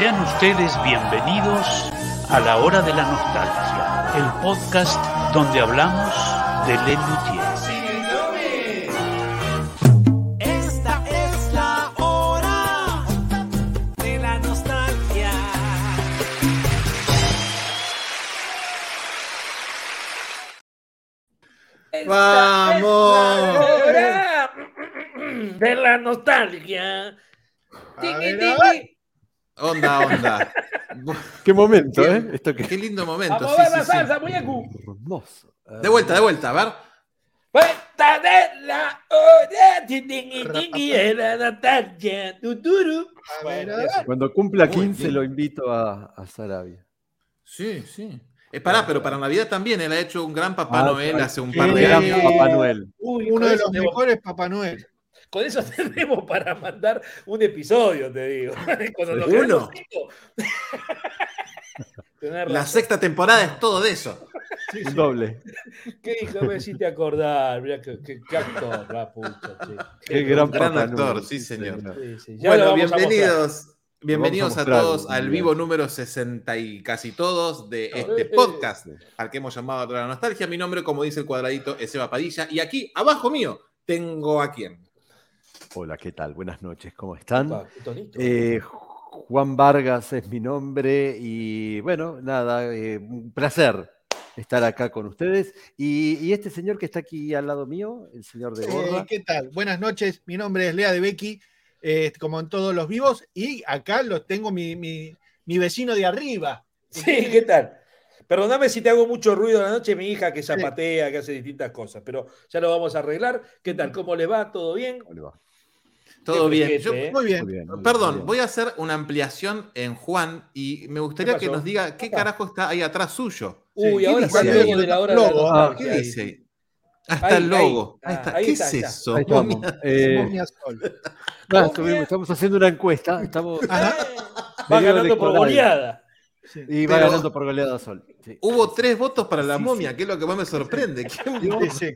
Sean ustedes bienvenidos a la hora de la nostalgia, el podcast donde hablamos de Lelutier. Esta es la hora de la nostalgia. ¡Vamos! Hora de la nostalgia. Tiqui, ver, tiqui. Onda, onda. Qué momento, Qué- ¿eh? Esto que Qué lindo momento. Vamos sí, a ver sí, la sí. salsa, muñeco. hermoso. De vuelta, de vuelta, a ver. Vuelta de la hora. Cuando cumpla Muy 15 bien. lo invito a, a Sarabia. Sí, sí. Eh, pará, pero para Navidad también. Él ha hecho un gran Papá Ah, Noel hace un Sí. par de Gran años. Papá Noel. Uy, Uno de los mejores Papá Noel. Con eso tenemos para mandar un episodio, te digo. Cuando. Tenés La sexta temporada es todo de eso. Un doble. ¿Qué hijo me hiciste acordar? Mirá qué, qué, qué actor, la pucha, che. Qué gran, gran actor, sí, señor. Sí, sí, Bueno, bienvenidos. Bienvenidos a todos al vivo número 60 y casi todos de este Eh, podcast al que hemos llamado la Nostalgia. Mi nombre, como dice el cuadradito, es Eva Padilla. Y aquí, abajo mío, tengo a quién. Hola, ¿qué tal? Buenas noches, ¿cómo están? Eh, Juan Vargas es mi nombre y bueno, nada, eh, un placer estar acá con ustedes. Y, y este señor que está aquí al lado mío, el señor de Eh, Gorra. ¿Qué tal? Buenas noches. Mi nombre es Lea de Becky, eh, como en todos los vivos. Y acá los tengo mi, mi- mi vecino de arriba. Sí, ¿qué tal? Perdóname si te hago mucho ruido a la noche, mi hija que zapatea, que hace distintas cosas, pero ya lo vamos a arreglar. ¿Qué tal? ¿Cómo le va? ¿Todo bien? ¿Cómo le va? Todo bien. Yo- ¿eh? Muy bien. Muy bien, muy Perdón, bien. voy a hacer una ampliación en Juan y me gustaría ¿Qué que nos diga qué carajo está ahí atrás suyo. Uy, ¿Qué ahora está el logo de la hora de la ah, ¿Qué ahí. dice ahí? Está Ahí, el logo. ahí. Ahí está. Ah, ahí ¿Qué está, es está. eso? Ahí estamos. Momia? Eh, estuvimos- estamos haciendo una encuesta. Estamos, Ajá. Va ganando por goleada. Sí. y va Pero- ganando por goleada Sol. sí. Hubo tres votos para la Sí, momia, sí. que es lo que más me sorprende. ¿Quién sí.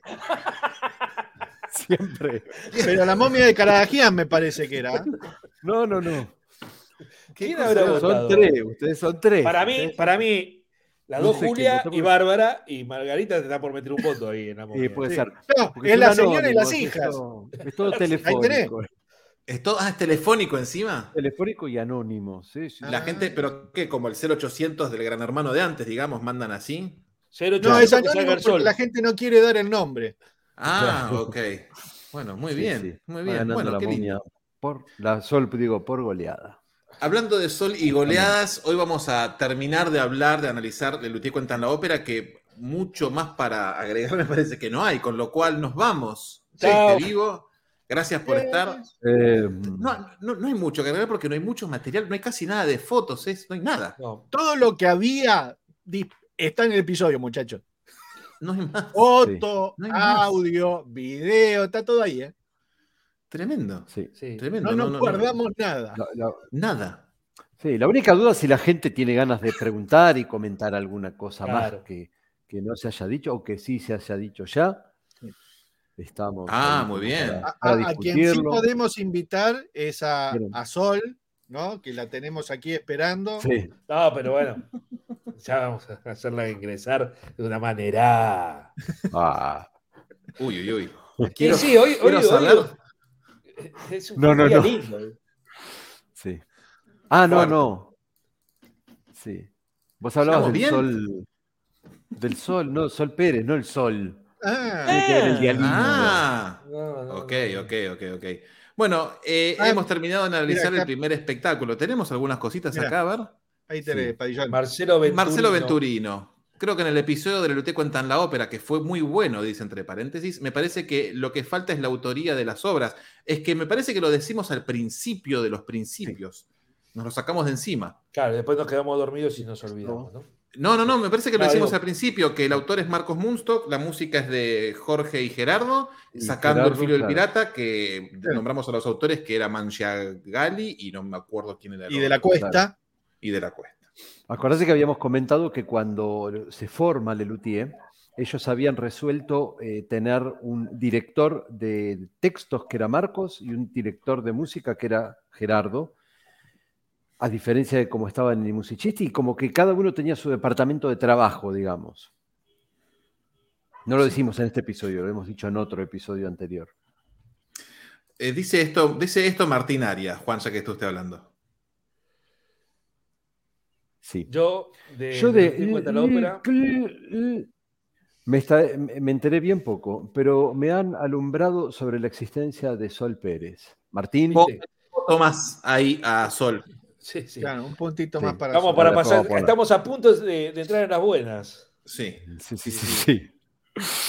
Siempre. Pero la momia de Caradagian me parece que era. No, no, no. ¿Quién habrá Son votado? tres, ustedes son tres. Para mí, para mí, las No dos Julia y por- Bárbara y Margarita te está por meter un voto ahí en la momia. puede Sí. ser. No, Porque es la son señora y las hijas. Es todo tenés. telefónico. ¿Es, todo- ah, ¿es telefónico encima? Telefónico y anónimo. Sí, sí. La Ah. gente, pero ¿qué? Como el 0800 del gran hermano de antes, digamos, mandan así. Cero No, ocho, es anónimo porque la gente no quiere dar el nombre. Ah, Claro. ok. Bueno, muy Sí, bien, sí. muy bien. Bueno, la momia por la Sol, digo, por goleada. Hablando de sol y goleadas, hoy vamos a terminar de hablar, de analizar de Luthier Cuentan la ópera, que mucho más para agregar me parece que no hay, con lo cual nos vamos. Chao. Este vivo. Gracias por estar. Eh, No, no, no hay mucho que agregar porque no hay mucho material, no hay casi nada de fotos, ¿es? no hay nada. No. Todo lo que había está en el episodio, muchachos. No hay más. Foto, No hay más. audio, video, está todo ahí, ¿eh? Tremendo. sí. Sí. Tremendo. No no, nos no, no. guardamos nada. La, la- Nada. sí, la única duda es si la gente tiene ganas de preguntar y comentar alguna cosa Claro. más que, que no se haya dicho o que sí se haya dicho ya. Estamos. Ah, muy bien. para- A, para a- a quien sí podemos invitar es a, a Sol, ¿no? Que la tenemos aquí esperando. Sí. No, pero bueno. Ya vamos a hacerla ingresar de una manera. Ah, Uy, uy, uy. Sí, Quiero- sí, hoy, hoy, quiero hoy- saber- es un No, no, no. lindo. sí. Ah, no, no. Sí. Vos hablabas del sol. Del sol, no, Sol Pérez, no el sol. Ah, Tiene que ver el día lindo. Ah, No, no, ok, ok, ok, ok. Bueno, eh, Ah, hemos terminado de analizar mira el primer espectáculo. ¿Tenemos algunas cositas Mira. acá, a ver? ahí tenés, Sí. Padillón. Marcelo Venturino. Marcelo Venturino. Creo que en el episodio de Lelute cuentan la ópera, que fue muy bueno, dice entre paréntesis, me parece que lo que falta es la autoría de las obras. Es que me parece que lo decimos al principio de los principios. Nos lo sacamos de encima. Claro, después nos quedamos dormidos y nos olvidamos, ¿no? No, no, no, me parece que lo Ah, decimos digo- al principio, que el autor es Marcos Munstock, la música es de Jorge y Gerardo, Y sacando Gerardo, el filo del pirata, que nombramos a los autores, que era Manchiagali y no me acuerdo quién era. el Y de la cuesta. Y de la cuesta. Acordate que habíamos comentado que cuando se forma Lelutier, ellos habían resuelto eh, tener un director de textos que era Marcos y un director de música que era Gerardo. A diferencia de cómo estaba en el musicisti, como que cada uno tenía su departamento de trabajo, digamos. No lo decimos en este episodio, lo hemos dicho en otro episodio anterior. Eh, dice, esto, dice esto Martín Arias, Juan, ya que está usted hablando. Sí. Yo, de, Yo de. cuenta la ópera. Me, está- me enteré bien poco, pero me han alumbrado sobre la existencia de Sol Pérez. Martín, tomás ahí a Sol. Sí, sí. Claro, un puntito Sí. más para Vamos para pasar. Estamos a punto de, de entrar en las buenas. Sí. sí, sí, sí, sí.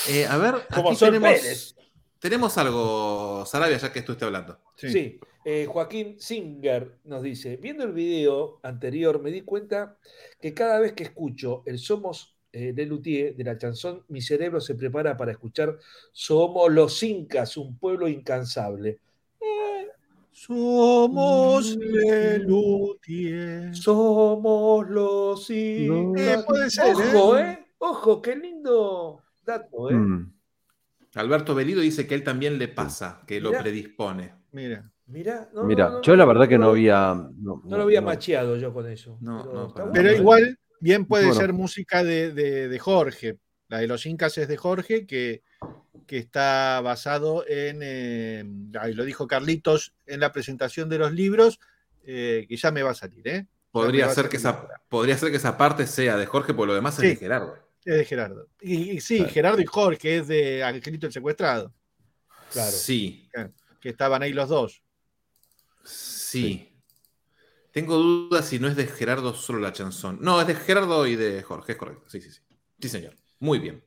Eh, a ver, Como aquí tenemos, Pérez. tenemos algo, Sarabia, ya que tú estés hablando. Sí. Sí, eh, Joaquín Singer nos dice, viendo el video anterior me di cuenta que cada vez que escucho el Somos eh, de Luthier de la chanson, mi cerebro se prepara para escuchar Somos los Incas, un pueblo incansable. Eh, Somos Lelutier. somos los Incas. Eh, puede ser, Ojo, ¿eh? ¿eh? Ojo, qué lindo dato, ¿eh? Mm. Alberto Belido dice que él también le pasa, que lo predispone. Mira. No, Mira, no, no, yo la verdad que no no- había. No lo había macheado yo con eso. No, pero Pero ¿eh? igual, bien puede Bueno. ser música de, de- de Jorge. La de los Incas es de Jorge, que, que está basado en. eh, ahí lo dijo Carlitos en la presentación de los libros, eh, que ya me va a salir, ¿eh? Podría ser, que esa, podría ser que esa parte sea de Jorge, por lo demás Sí. es de Gerardo. Es de Gerardo. Y, y sí, Claro. Gerardo y Jorge es de Angelito el Secuestrado, Claro. Sí, que estaban ahí los dos. sí. Tengo dudas si no es de Gerardo solo la chanzón. No, es de Gerardo y de Jorge, es correcto. Sí, sí, sí. Sí, señor. Muy bien.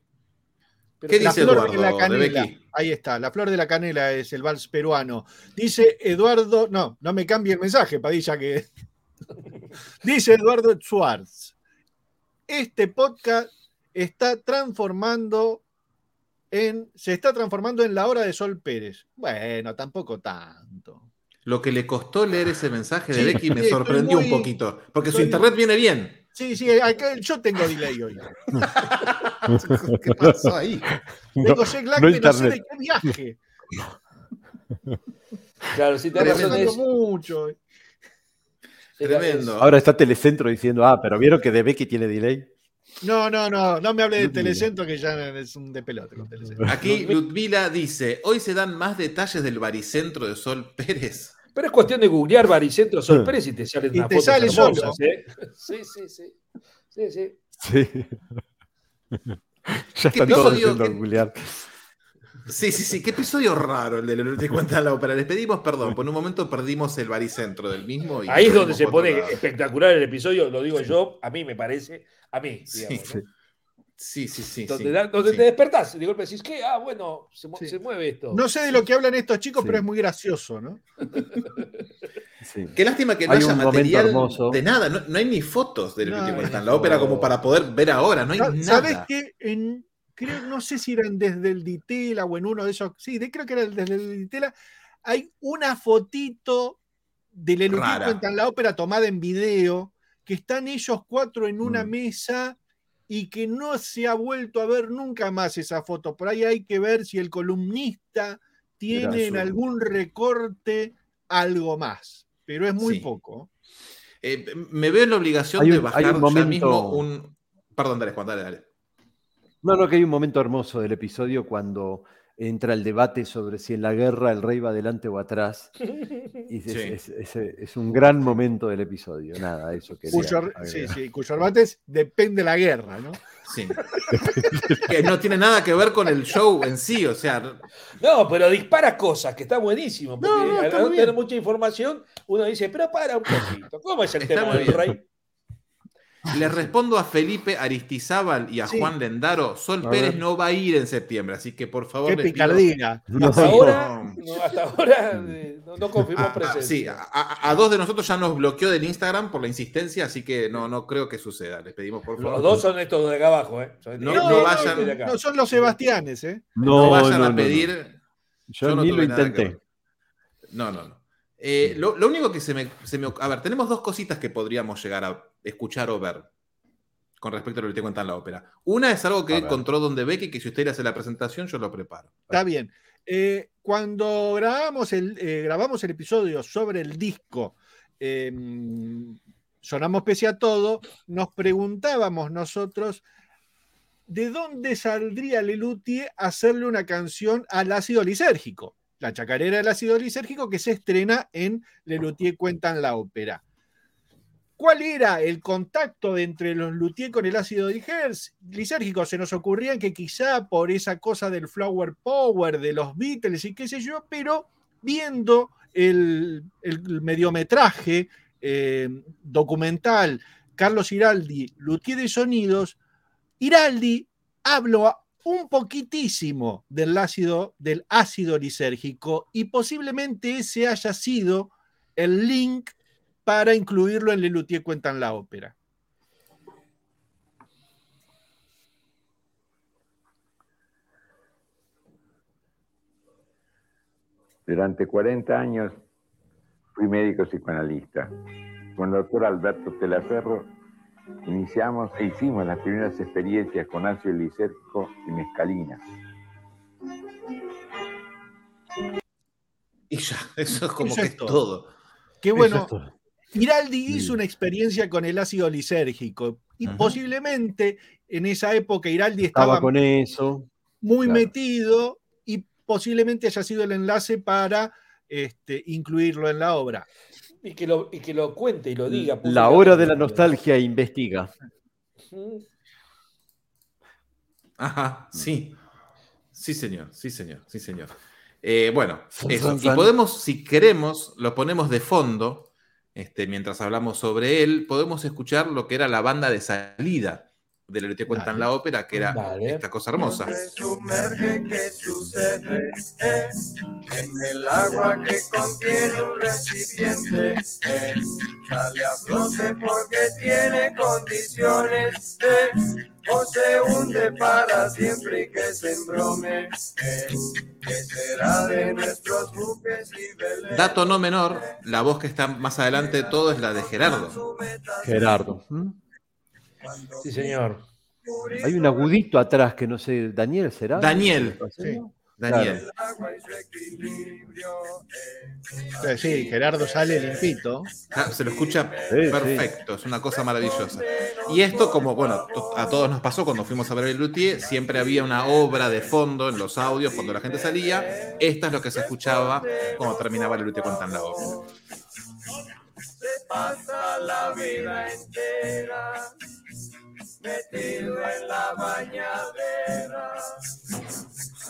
Pero ¿Qué La dice flor Eduardo de la canela. Ahí está, la flor de la canela es el vals peruano. Dice Eduardo, no, no me cambie el mensaje, Padilla, que. Dice Eduardo Schwartz. Este podcast está transformando en. Se está transformando en la hora de Sol Pérez. Bueno, tampoco tanto. Lo que le costó leer ese mensaje de Becky me sí, sorprendió muy- un poquito. Porque su internet viene bien. Sí, sí, yo tengo delay hoy. ¿Qué pasó ahí? Tengo jet lag no de no sé de qué viaje. Claro, si te razón es, mucho. Tremendo. Ahora está Telecentro diciendo, ah, pero vieron que de Becky tiene delay. No, no, no, no me hable de. Telecentro que ya es un de pelota con Telecentro. Aquí Ludmila dice: Hoy se dan más detalles del baricentro de Sol Pérez. Pero es cuestión de googlear Baricentro Sol Pérez y te salen Y unas te fotos sale hermosas, solo. ¿eh? Sí, sí, sí. Sí, sí. Sí. ya ¿Qué están todos ¿Qué- googlear. Sí, sí, sí. Qué episodio raro el de lo te cuenta la ópera. Les pedimos perdón. Por un momento perdimos el baricentro del mismo. y Ahí es donde se pone lado. espectacular el episodio, lo digo yo, a mí me parece, a mí, Sí, digamos, ¿no? Sí, sí, sí. donde sí, da- donde sí. te despertás de golpe decís, ¿qué? Ah, bueno, se, mu- Sí. se mueve esto. No sé de lo que hablan estos chicos, Sí. pero es muy gracioso, ¿no? Sí. Qué lástima que no Hay haya material hermoso. de nada. No, no hay ni fotos de lo No, no. cuentan la ópera como para poder ver ahora. No hay nada. ¿Sabes qué? En, creo, no sé si eran desde el Ditela o en uno de esos. Sí, de- creo que era desde el Ditela. Hay una fotito de Lelutier Rara. cuentan la ópera tomada en video, que están ellos cuatro en una Mm. mesa y que no se ha vuelto a ver nunca más esa foto. Por ahí hay que ver si el columnista tiene en algún recorte algo más, pero es muy Sí. poco. Eh, me veo en la obligación Hay de bajar hay un ya momento- mismo un. Perdón, dale, Juan, dale, dale. No, no, que hay un momento hermoso del episodio cuando entra el debate sobre si en la guerra el rey va adelante o atrás. Y es, Sí. es- es- es un gran momento del episodio. Nada, eso Cuyo, agregar. sí, sí, cuyo remate es depende la guerra, ¿no? Sí. que no tiene nada que ver con el show en sí, o sea, No, pero dispara cosas, que está buenísimo. Porque No, no, está al no tener mucha información, uno dice, pero para un poquito. ¿Cómo es el Está tema del bien. rey? Le respondo a Felipe Aristizábal y a Sí. Juan Lendaro. Sol A Pérez ver. no va a ir en septiembre, así que por favor. Qué les pido- picardía. No, Hasta no. ahora, no, hasta ahora eh, no, confirmó Ah, ah, presencia. sí, a, dos de nosotros ya nos bloqueó del Instagram por la insistencia, así que no, no creo que suceda. Les pedimos por favor. Los dos son estos de acá abajo, ¿eh? No, no vayan- no son los Sebastianes, ¿eh? no, No, vayan no, a pedir. no. Yo, Yo no ni lo intenté. No, no, no. Eh, lo, lo único que se me, se me- A ver, tenemos dos cositas que podríamos llegar a escuchar o ver con respecto a lo que te cuentan la ópera. Una es algo que encontró Donde Becky, que si usted le hace la presentación, yo lo preparo. Está bien. Eh, cuando grabamos el, eh, grabamos el episodio sobre el disco em, sonamos pese a todo, nos preguntábamos nosotros de dónde saldría Lelutier hacerle una canción al ácido lisérgico. La chacarera del ácido lisérgico que se estrena en Lelutier Cuentan la ópera. ¿Cuál era el contacto entre los luthier con el ácido lisérgico? Se nos ocurría que quizá por esa cosa del flower power de los Beatles y qué sé yo, pero viendo el, mediometraje eh, documental Carlos Iraldi, luthier de sonidos, Iraldi habló un poquitísimo del ácido, del ácido lisérgico y posiblemente ese haya sido el link para incluirlo en Lelutier Cuentan la Ópera. Durante 40 años fui médico psicoanalista. Con el doctor Alberto Telaferro iniciamos e hicimos las primeras experiencias con ácido lisérgico y mescalina. Y ya, eso es como que es todo. Qué bueno. Giraldi hizo una experiencia con el ácido lisérgico y posiblemente en esa época Iraldi estaba, con eso. muy metido y posiblemente haya sido el enlace para este, incluirlo en la obra. Y que, lo, y que lo cuente y lo diga. La hora de la nostalgia investiga. Ajá, sí. Sí, señor, sí, señor, sí, señor. Eh, bueno, eso. Y podemos, si queremos, lo ponemos de fondo este, mientras hablamos sobre él, podemos escuchar lo que era la banda de salida de la que cuentan la ópera, que era esta cosa hermosa. Sumerge que sucede en el agua que contiene un recipiente. Sale a flote porque tiene condiciones. O se hunde para siempre y que se embrome. Dato no menor, la voz que está más adelante de todo es la de Gerardo. Gerardo. Sí, señor. Hay un agudito atrás que no sé, Daniel será. Daniel. Daniel. Sí, Gerardo sale limpito. Ah, se lo escucha perfecto, es una cosa maravillosa. Y esto, como bueno, a todos nos pasó cuando fuimos a ver el Luthier, siempre había una obra de fondo en los audios cuando la gente salía. Esta es lo que se escuchaba cuando terminaba el Luthier contando la obra. Pasa la vida entera metido en la bañadera.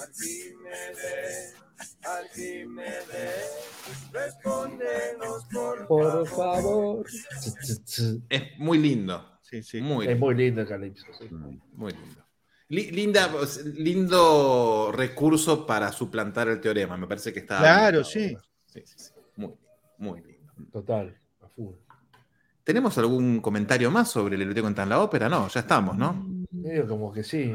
Arquímedes, Arquímedes, respóndenos por, por favor. Es muy lindo. Sí, sí. Muy es muy lindo Calypso. Sí. Muy lindo. Linda, lindo recurso para suplantar el teorema. Me parece que está. Claro, sí. Sí, sí, sí. Muy, muy lindo. Total. ¿Tenemos algún comentario más sobre el biblioteca en la ópera? No, ya estamos, ¿no? Medio como que sí.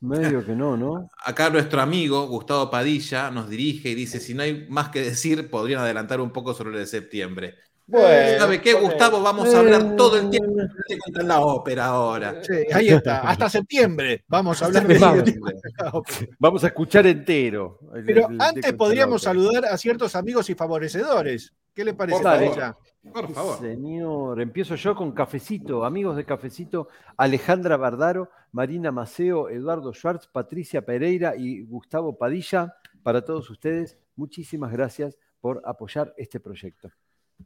Medio que no, ¿no? Acá nuestro amigo Gustavo Padilla nos dirige y dice: si no hay más que decir, podrían adelantar un poco sobre el de septiembre. Bueno, ¿Sabe qué, Gustavo? Vamos a hablar todo el tiempo de la ópera ahora. Sí, ahí está, hasta septiembre. Vamos a hablar de vamos, vamos a escuchar entero. Pero antes podríamos saludar a ciertos amigos y favorecedores. ¿Qué le parece, Padilla? Por favor. Señor, empiezo yo con Cafecito, amigos de Cafecito, Alejandra Bardaro, Marina Maceo, Eduardo Schwartz, Patricia Pereira y Gustavo Padilla. Para todos ustedes, muchísimas gracias por apoyar este proyecto.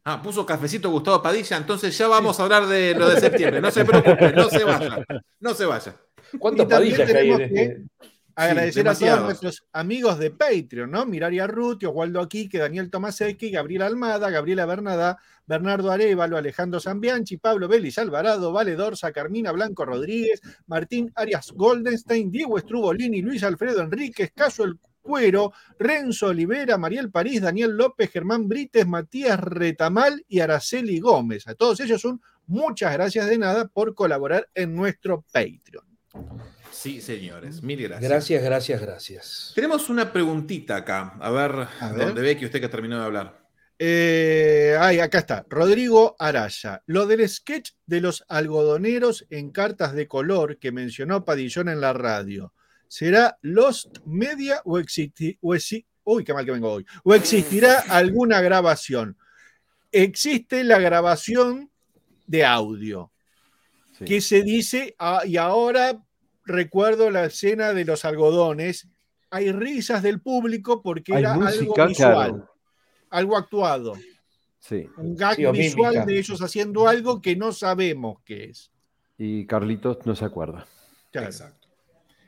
Ah, puso cafecito Gustavo Padilla, entonces ya vamos a hablar de lo de septiembre. No se preocupe, no se vaya. No se vaya. ¿Cuántos Padillas hay en este? Agradecer a todos nuestros amigos de Patreon, ¿no? Miraria Ruti, Oswaldo Aquique, Daniel Tomasecki, Gabriel Almada, Gabriela Bernada, Bernardo Arevalo, Alejandro Zambianchi, Pablo Vélez Alvarado, Vale Dorsa, Carmina Blanco Rodríguez, Martín Arias Goldenstein, Diego Estrubolini, Luis Alfredo Enríquez, Caso El Cuero, Renzo Olivera, Mariel París, Daniel López, Germán Brites, Matías Retamal y Araceli Gómez. A todos ellos son muchas gracias de nada por colaborar en nuestro Patreon. Sí, señores, mil gracias. Gracias, gracias, gracias. Tenemos una preguntita acá. A ver, dónde ve que usted que terminó de hablar. Eh, ay, acá está. Rodrigo Araya. Lo del sketch de los algodoneros en cartas de color que mencionó Padillón en la radio. ¿Será Lost Media o, uy, qué mal que vengo hoy. o existirá alguna grabación? existe la grabación de audio, Sí. que se dice, ah, y ahora recuerdo la escena de los algodones, hay risas del público porque Hay era algo visual, claro. algo actuado, Sí. un gag Sí, visual mímica. de ellos haciendo algo que no sabemos qué es. Y Carlitos no se acuerda. Claro. Exacto.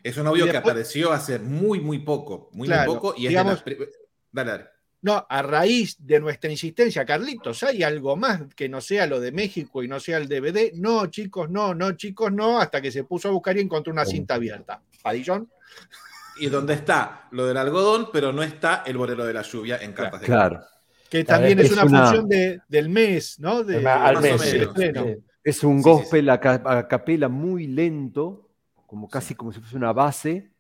Es un audio Y que después- apareció hace muy, muy poco. Muy, Claro, muy poco. Y es digamos- de las pri- Dale, dale. No, a raíz de nuestra insistencia, Carlitos, ¿hay algo más que no sea lo de México y no sea el DVD? No, chicos, no, no, chicos, no, hasta que se puso a buscar y encontró una cinta abierta. Padillón, Y donde está lo del algodón, pero no está el bolero de la lluvia en cartas de Claro. que también es es una, una- función de- del mes, ¿no? De, Al más mes, sí, sí. Es un sí, gospel a capela muy lento, como casi como si fuese una base,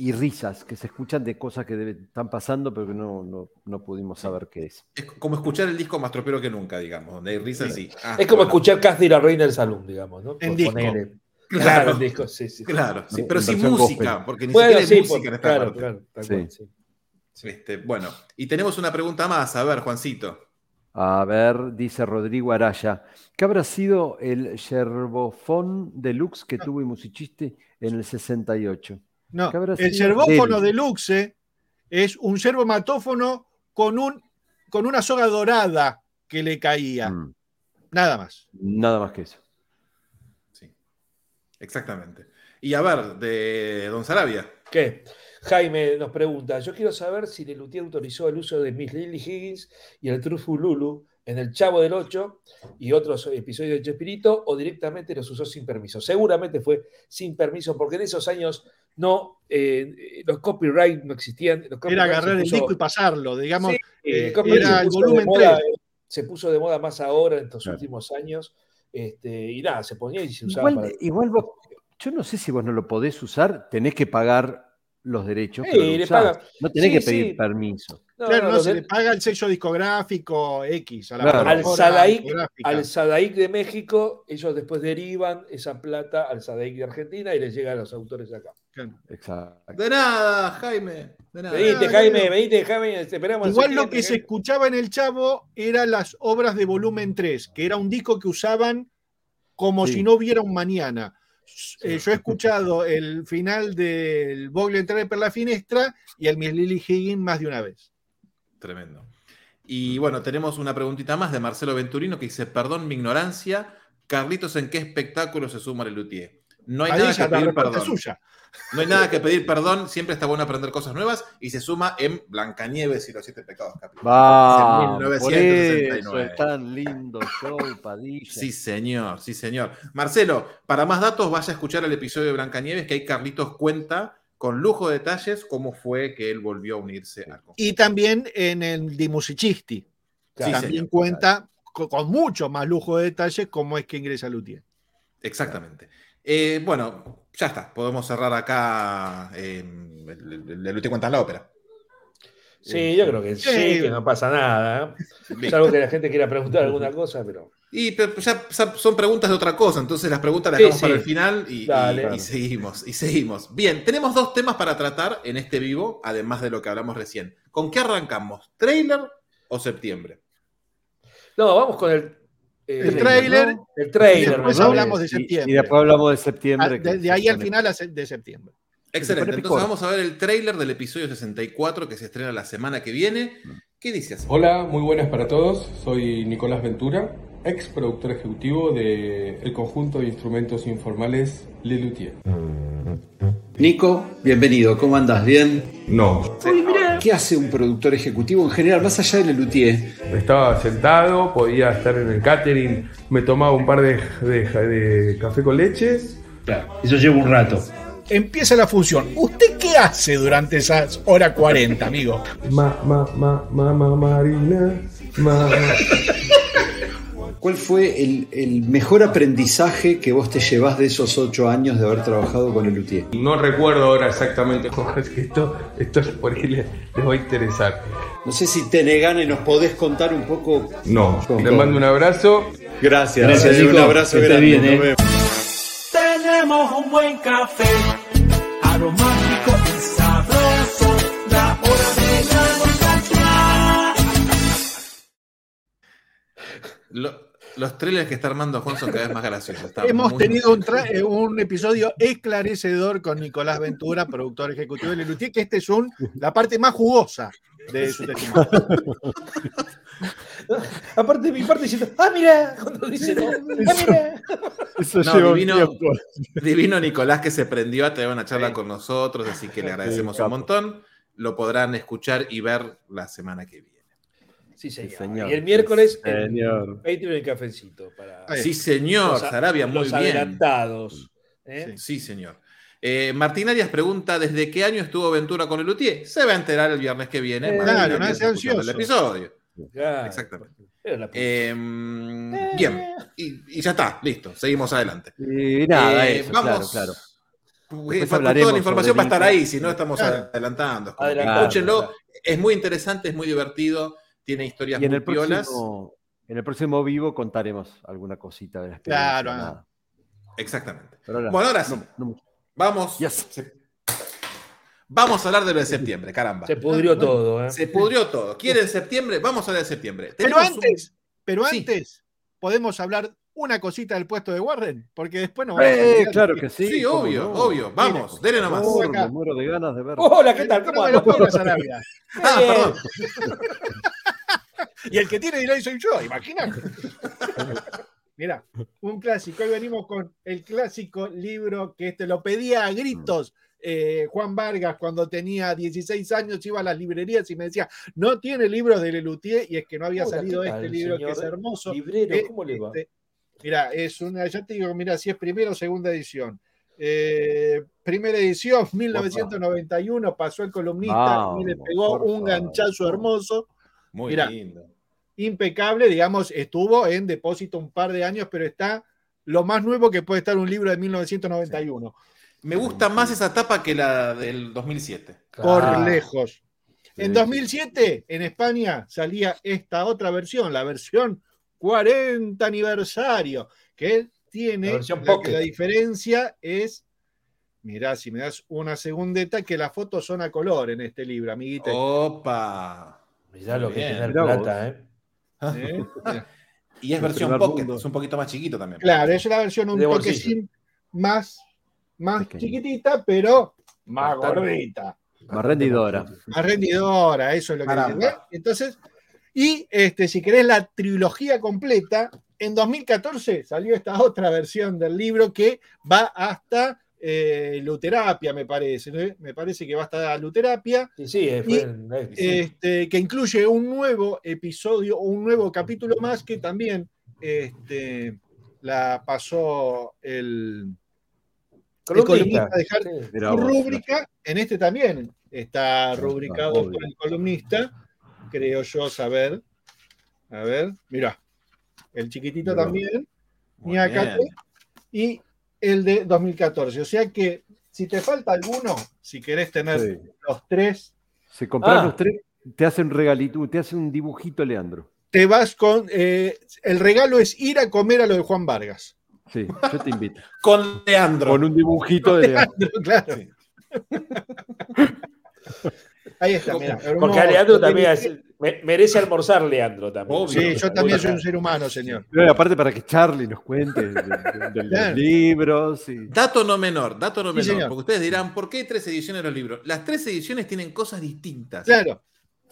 y risas que se escuchan de cosas que debe- están pasando, pero que no, no, no pudimos saber qué es. Es como escuchar el disco más tropero que nunca, digamos, donde hay risas y. ah, Es como bueno. escuchar Casti y la reina del salón, digamos, ¿no? En disco. ponerle- Claro. Claro, en disco, sí, sí. Claro, sí, pero sin música, gospel. porque ni Bueno, siquiera hay sí, música por- en esta claro, parte. claro, tal Sí. cual, sí. Este, bueno, y tenemos una pregunta más. A ver, Juancito. A ver, dice Rodrigo Araya, ¿qué habrá sido el Yerbofón Deluxe que tuvo y Musiciste en el 68? No, ¿Qué habrá el servófono Del- deluxe es un servomatófono con, un, con una soga dorada que le caía. Mm, Nada más. nada más que eso. Sí, exactamente. Y a ver, de Don Sarabia. ¿Qué? Jaime nos pregunta, yo quiero saber si Lelutier autorizó el uso de Miss Lily Higgins y el Trufu Lulu en El Chavo del 8 y otros episodios de Chespirito o directamente los usó sin permiso. Seguramente fue sin permiso porque en esos años no, eh, los copyright no existían. los Era agarrar el disco y pasarlo, digamos. Sí, eh, era se el puso de volumen moda, 3. Se puso de moda más ahora en estos Claro. últimos años. Este, y nada, se ponía y se usaba Igual, para. igual vos, yo no sé si vos no lo podés usar, tenés que pagar los derechos. Sí, pero lo le usás. pagan. No tenés Sí, que pedir sí. permiso. No, claro, no, se de- le paga el sello discográfico X a la Claro. al Sadaic, al Sadaic de México, ellos después derivan esa plata al Sadaic de Argentina y les llega a los autores acá. Exacto. De nada, Jaime. De nada. Venite, Jaime, venite, Jaime, esperamos. Igual lo que se Jaime. escuchaba en el Chavo eran las obras de volumen 3, que era un disco que usaban como Sí. si no hubiera un mañana. Eh, yo he escuchado el final del Bogle entrar por la finestra y el Miss Lily Higgins más de una vez. Tremendo. Y bueno, tenemos una preguntita más de Marcelo Venturino que dice: Perdón mi ignorancia. Carlitos, ¿en qué espectáculo se suma Lelutier? No hay Ahí nada que pedir perdón. es suya. No hay nada que pedir perdón. Siempre está bueno aprender cosas nuevas y se suma en Blancanieves y los siete pecados capitales. Va, En por 1969. eso es tan lindo show, Padilla. Sí, señor, sí, señor. Marcelo, para más datos, vaya a escuchar el episodio de Blancanieves que ahí Carlitos cuenta con lujo de detalles cómo fue que él volvió a unirse al conjunto. Y también en el Di Musicisti. Claro. Sí, también señor. cuenta co- con, mucho más lujo de detalles cómo es que ingresa Lutier. Exactamente. Eh, bueno, ya está. Podemos cerrar acá eh, el, Lute Cuentas la ópera. Sí, yo creo que sí, Sí. que no pasa nada. ¿eh? Salvo que la gente quiera preguntar alguna cosa, pero. Y pero ya, ya son preguntas de otra cosa, entonces las preguntas las Sí, dejamos sí. para el final y, Dale. y- y Claro. seguimos, y seguimos. Bien, tenemos dos temas para tratar en este vivo, además de lo que hablamos recién. ¿Con qué arrancamos? ¿Trailer o septiembre? No, vamos con el. Eh, El tráiler, ¿no? El trailer. Después ¿no? hablamos de septiembre. Y, después hablamos de septiembre. que De, de ahí al final de septiembre. Excelente, entonces vamos a ver el tráiler del episodio 64 que se estrena la semana que viene. ¿Qué dice así? Hola, muy buenas para todos. Soy Nicolás Ventura, ex productor ejecutivo del el conjunto de instrumentos informales Lelutier. Nico, bienvenido, ¿cómo andas? ¿Bien? No, ¿Qué hace un productor ejecutivo en general, más allá del Luthier? estaba sentado, podía estar en el catering, me tomaba un par de, de- de café con leche. Claro, eso lleva un rato. Empieza la función. ¿Usted qué hace durante esas hora 40, amigo? Ma, ma, ma, ma, ma, Marina. Ma, ma. ¿Cuál fue el, el mejor aprendizaje que vos te llevás de esos ocho años de haber trabajado con el Luthier? No recuerdo ahora exactamente, es que esto, esto por ahí les, les va a interesar. No sé si te negane, nos podés contar un poco. No, ¿Cómo? le mando un abrazo. Gracias, Gracias, eh, un Nico. abrazo grande. bien, eh. Tenemos un buen café, aromático y sabroso, la hora de la nostalgia. Lo- los trailers que está armando Juan son cada vez más graciosos. Está Hemos muy- tenido un, tra- un episodio esclarecedor con Nicolás Ventura, productor ejecutivo de Lelutier, que este es un, la parte más jugosa de su testimonio. Aparte, mi parte diciendo, ah, mira, cuando dice, ah, mira. Eso No, divino, Nicolás que se prendió a tener una charla con nosotros, así que le agradecemos Sí, un montón. Lo podrán escuchar y ver la semana que viene. Sí, señor. señor. Y el miércoles, Sí, el señor. Patreon y cafecito. Para Ahí Sí, señor, los, Sarabia, muy los bien. adelantados. ¿eh? Sí, señor. Eh, Martín Arias pregunta: ¿desde qué año estuvo Ventura con el Luthier? Se va a enterar el viernes que viene. Eh, claro, no sea escuchando el ansioso. episodio. Claro. Exactamente. Eh, bien, y, y ya está, listo, seguimos adelante. Y nada, Eh, eso, vamos. claro, claro. Toda la información va a estar ahí, si no estamos Claro. adelantando. Escúchenlo, claro. es muy interesante, es muy divertido, tiene historias Y en muy el, próximo, en el próximo vivo contaremos alguna cosita de la experiencia. Claro, nada. Exactamente. Pero ahora- Bueno, ahora sí. no, no mucho. Vamos. Yes. se- Vamos a hablar de lo de septiembre, caramba. Se pudrió todo. ¿eh? Se pudrió todo. ¿Quieren septiembre? Vamos a hablar de septiembre. Pero un- antes, pero Sí. antes, podemos hablar una cosita del puesto de Warren, porque después nos vamos a Eh, olvidar claro que sí. Sí, obvio, no. obvio. Vamos, Mire, dele nomás. por me muero de ganas de verlo. Hola, ¿qué tal? ¿Cómo me lo andas? pongas a la vida. Ah, perdón. Y el que tiene delay soy yo, imagínate. Mira, un clásico. Hoy venimos con el clásico libro que este lo pedía a gritos. eh, Juan Vargas, cuando tenía 16 años, iba a las librerías y me decía: No tiene libros de Lelutier, y es que no había Hola, salido ¿qué este libro que es hermoso. Librero, Eh, ¿cómo le va? este, mira, es una, ya te digo, mira, si es primera o segunda edición. Eh, primera edición, 1991, pasó el columnista y le pegó por un favor. ganchazo hermoso Muy Mira. lindo. impecable, digamos, estuvo en depósito un par de años, pero está lo más nuevo que puede estar un libro de 1991, Me gusta más esa tapa que la del 2007. por Ah, lejos. En 2007, en España, salía esta otra versión, la versión 40 aniversario, que tiene, La versión la, pocket. la diferencia es, mirá, si me das una segundeta, que las fotos son a color en este libro, amiguita. Opa. Mirá lo que Mirá vos. plata, ¿eh? ¿eh? Y es versión pocket, mundo. es un poquito más chiquito también. Claro, es una versión un De toque bolsillo. sin- más, más Pequeño. chiquitita, pero más gordita, Más rendidora. más rendidora, eso es lo que dice, ¿eh? Entonces, y este, si querés la trilogía completa, en 2014 salió esta otra versión del libro que va hasta eh, luterapia, me parece. ¿no? Me parece que va hasta luterapia. Sí, sí, eh, fue Y, en- este, que incluye un nuevo episodio o un nuevo capítulo más que también este, la pasó el, el columnista de Har- Sí. Mirá rúbrica, en este también está rubricado por el columnista, creo yo saber. A ver, mira, el chiquitito Mirá. también, bien. y el de 2014. O sea que si te falta alguno, si querés tener Sí. los tres, Se compran Ah. los tres, te hace un regalito, te hace un dibujito, Leandro. te vas con. eh, el regalo es ir a comer a lo de Juan Vargas. Sí, yo te invito. Con Leandro. Con un dibujito de Leandro. claro. Sí. Ahí está, mira. Porque a Leandro también es- merece almorzar Leandro también. Obvio. Sí, yo también soy un ser humano, señor. Aparte para que Charlie nos cuente de, de- de los libros. y- Dato no menor, dato no menor, porque ustedes dirán, ¿por qué hay tres ediciones de los libros? Las tres ediciones tienen cosas distintas. Claro.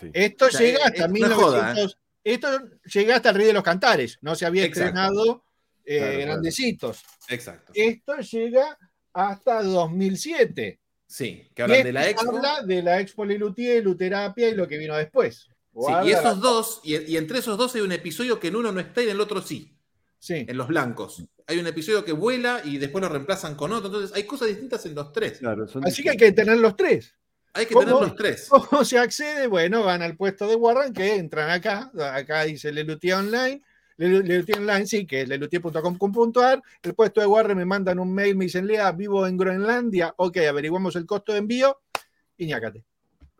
Sí. Esto O sea, llega hasta es una 1900. Esto llega hasta el Rey de los Cantares. No se había Exacto. estrenado eh, Claro, claro. grandecitos. Exacto. Esto llega hasta 2007. Sí, que hablan este de la expo. habla de la Expo Lelutier, Luterapia y lo que vino después. Sí, y esos dos, y, y entre esos dos hay un episodio que en uno no está y en el otro sí, Sí. en los blancos. Hay un episodio que vuela y después lo reemplazan con otro. Entonces hay cosas distintas en los tres. Claro, son Así que hay que tener los tres. Hay que ¿Cómo? tener los tres. ¿Cómo se accede? Bueno, van al puesto de Warren, que entran acá. Acá dice Lelutier Online. Lelu- Lelutier Online, sí, que es lelutier.com.ar. El puesto de Warren me mandan un mail, me dicen, Lea, vivo en Groenlandia. Ok, averiguamos el costo de envío. Y ñácate.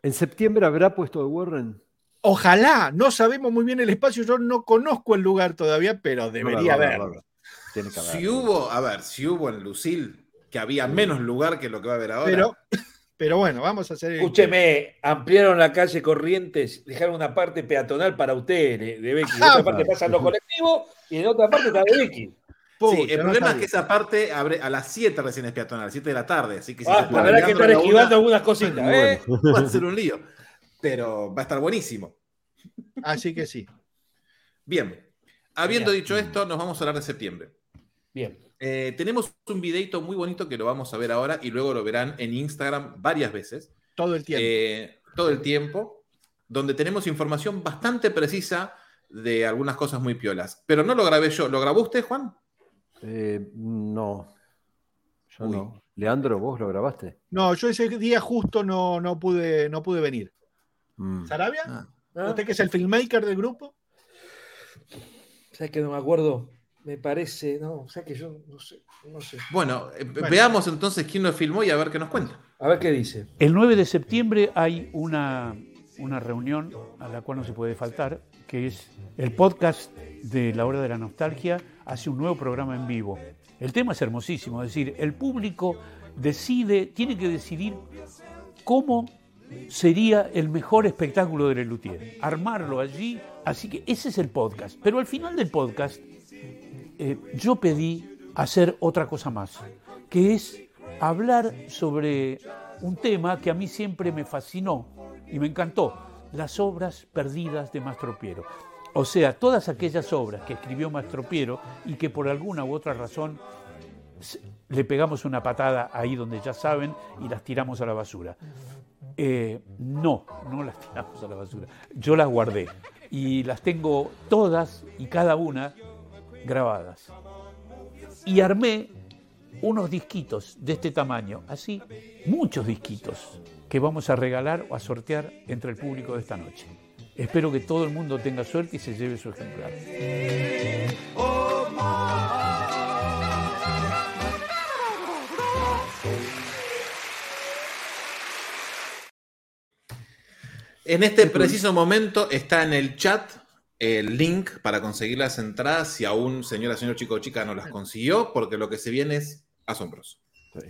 ¿En septiembre habrá puesto de Warren? Ojalá, no sabemos muy bien el espacio, yo no conozco el lugar todavía, pero debería Va, va, va, haberlo. va. Tiene que haber. Si hubo, a ver, si hubo en Lucil, que había menos lugar que lo que va a haber ahora. Pero Pero bueno, vamos a hacer. Escúcheme, ampliaron la calle Corrientes, dejaron una parte peatonal para usted, de, de Becky. En otra parte pasan los colectivos y en otra parte está de Becky. Pucha, Sí, el no problema es que esa parte abre a las 7 recién es peatonal, a las 7 de la tarde. Así que si Ah, se la pone verdad que la esquivando una, algunas cositas, ¿eh? va a ser un lío. Pero va a estar buenísimo. Así que sí. Bien. Habiendo dicho esto, nos vamos a hablar de septiembre. Bien. Eh, tenemos un videito muy bonito que lo vamos a ver ahora y luego lo verán en Instagram varias veces. Todo el tiempo. eh, todo el tiempo, donde tenemos información bastante precisa de algunas cosas muy piolas. Pero no lo grabé yo. ¿Lo grabó usted, Juan? Eh, no. Yo Uy. no. Leandro, ¿vos lo grabaste? No, yo ese día justo no, no, pude, no pude venir. Mm. ¿Sarabia? Ah. ¿Ah? ¿Usted que es el filmmaker del grupo? ¿Sabes que no me acuerdo? Me parece, no, o sea que yo no sé, no sé. Bueno, eh, veamos entonces quién lo filmó y a ver qué nos cuenta. A ver qué dice. El 9 de septiembre hay una, una reunión a la cual no se puede faltar, que es el podcast de La Hora de la Nostalgia, hace un nuevo programa en vivo. El tema es hermosísimo, es decir, el público decide, tiene que decidir cómo sería el mejor espectáculo de Lelutier, armarlo allí, así que ese es el podcast. Pero al final del podcast eh, yo pedí hacer otra cosa más, que es hablar sobre un tema que a mí siempre me fascinó y me encantó, las obras perdidas de Mastro Piero. O sea, todas aquellas obras que escribió Mastro Piero y que por alguna u otra razón le pegamos una patada ahí donde ya saben y las tiramos a la basura. Eh, no, no las tiramos a la basura. Yo las guardé y las tengo todas y cada una grabadas. Y armé unos disquitos de este tamaño, así, muchos disquitos que vamos a regalar o a sortear entre el público de esta noche. Espero que todo el mundo tenga suerte y se lleve su ejemplar. En este preciso momento está en el chat el link para conseguir las entradas si aún señora, señor, chico o chica no las consiguió, porque lo que se viene es asombroso.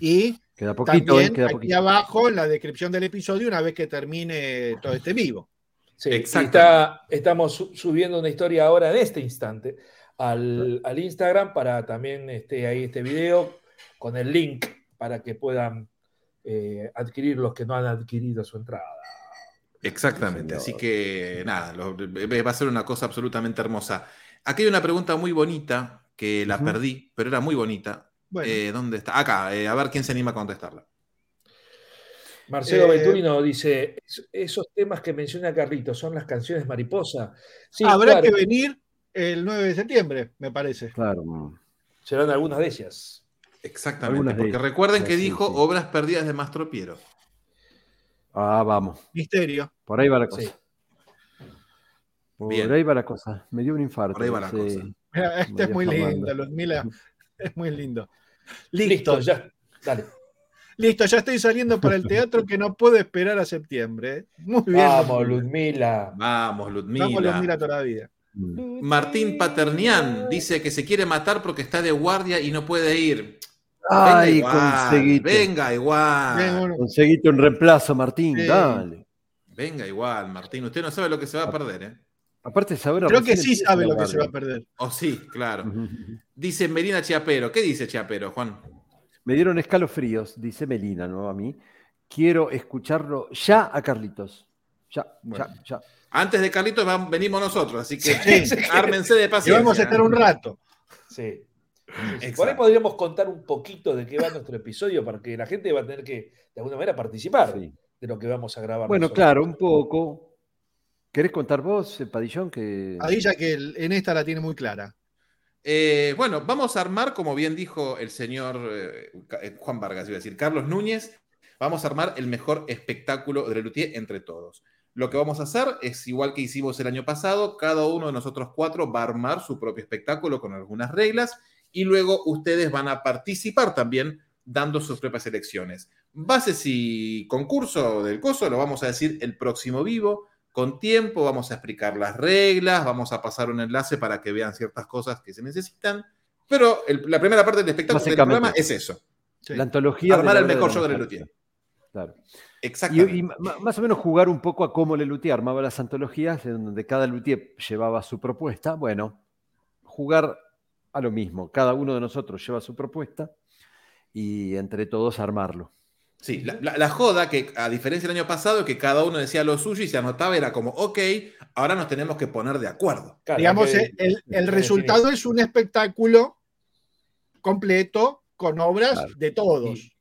Y Queda poquito, también ¿eh? Queda aquí poquito. abajo en la descripción del episodio, una vez que termine todo este vivo. Sí, está- estamos su- subiendo una historia ahora en este instante al, al Instagram para también esté ahí este video con el link para que puedan eh, adquirir los que no han adquirido su entrada. Exactamente, así que nada, lo- va a ser una cosa absolutamente hermosa. Aquí hay una pregunta muy bonita que la perdí, pero era muy bonita. Bueno, Eh, ¿Dónde está? Acá, eh, a ver quién se anima a contestarla. Marcelo Eh, Venturino dice, "Es- esos temas que menciona Carlitos son las canciones mariposa. Sí, habrá claro, que venir el 9 de septiembre, me parece. Claro. serán algunas de ellas. Exactamente, Algunas porque ellas. recuerden que Sí, dijo sí. obras perdidas de Mastro Piero. Ah, vamos. Misterio. Por ahí va la cosa. Sí. Por Bien. ahí va la cosa. Me dio un infarto. Por ahí va la sí. cosa. Mira, Este es muy lindo, Ludmila. Es muy lindo. Listo, Listo, ya. Dale. listo, ya estoy saliendo para el teatro que no puedo esperar a septiembre. Muy bien. Vamos, Ludmila. Vamos, Ludmila. Vamos, Ludmila todavía. Mm. Martín Paternián dice que se quiere matar porque está de guardia y no puede ir. Ay, conseguiste. venga igual. Conseguiste un reemplazo, Martín. Sí. Dale. Venga igual, Martín. Usted no sabe lo que se va a perder, ¿eh? Aparte, saber Creo que sí sabe lo que se va a perder. O sí, claro. Dice Melina Chiapero. ¿Qué dice Chiapero, Juan? Me dieron escalofríos, dice Melina, ¿no? A mí. Quiero escucharlo ya a Carlitos. Ya, Bueno. ya, ya. Antes de Carlitos venimos nosotros, así que Sí. ármense de Y paciencia. vamos a estar un rato. Sí. Exacto. Por ahí podríamos contar un poquito de qué va nuestro episodio, porque la gente va a tener que, de alguna manera, participar Sí. de lo que vamos a grabar. Bueno, nosotros. claro, un poco. ¿Querés contar vos, eh, Padillón? Que... Ahí ya que en esta la tiene muy clara. Eh, bueno, vamos a armar, como bien dijo el señor eh, Juan Vargas, iba a decir, Carlos Núñez, vamos a armar el mejor espectáculo de Lelutier entre todos. Lo que vamos a hacer es igual que hicimos el año pasado, cada uno de nosotros cuatro va a armar su propio espectáculo con algunas reglas y luego ustedes van a participar también dando sus propias elecciones. Bases y concurso del coso lo vamos a decir el próximo vivo, con tiempo, vamos a explicar las reglas, vamos a pasar un enlace para que vean ciertas cosas que se necesitan, pero el- la primera parte del espectáculo del programa es eso, Sí. La antología. armar la el mejor la show de. Lelutier. Claro. Exactamente. y más o menos jugar un poco a cómo Lelutier armaba las antologías, en donde cada Luthier llevaba su propuesta. Bueno, jugar a lo mismo. Cada uno de nosotros lleva su propuesta y entre todos armarlo. Sí, la, la- la joda que, a diferencia del año pasado, que cada uno decía lo suyo y se anotaba, era como, ok, ahora nos tenemos que poner de acuerdo. Claro, Digamos, eh, que- el, el resultado es un espectáculo completo con obras Claro. de todos. Y.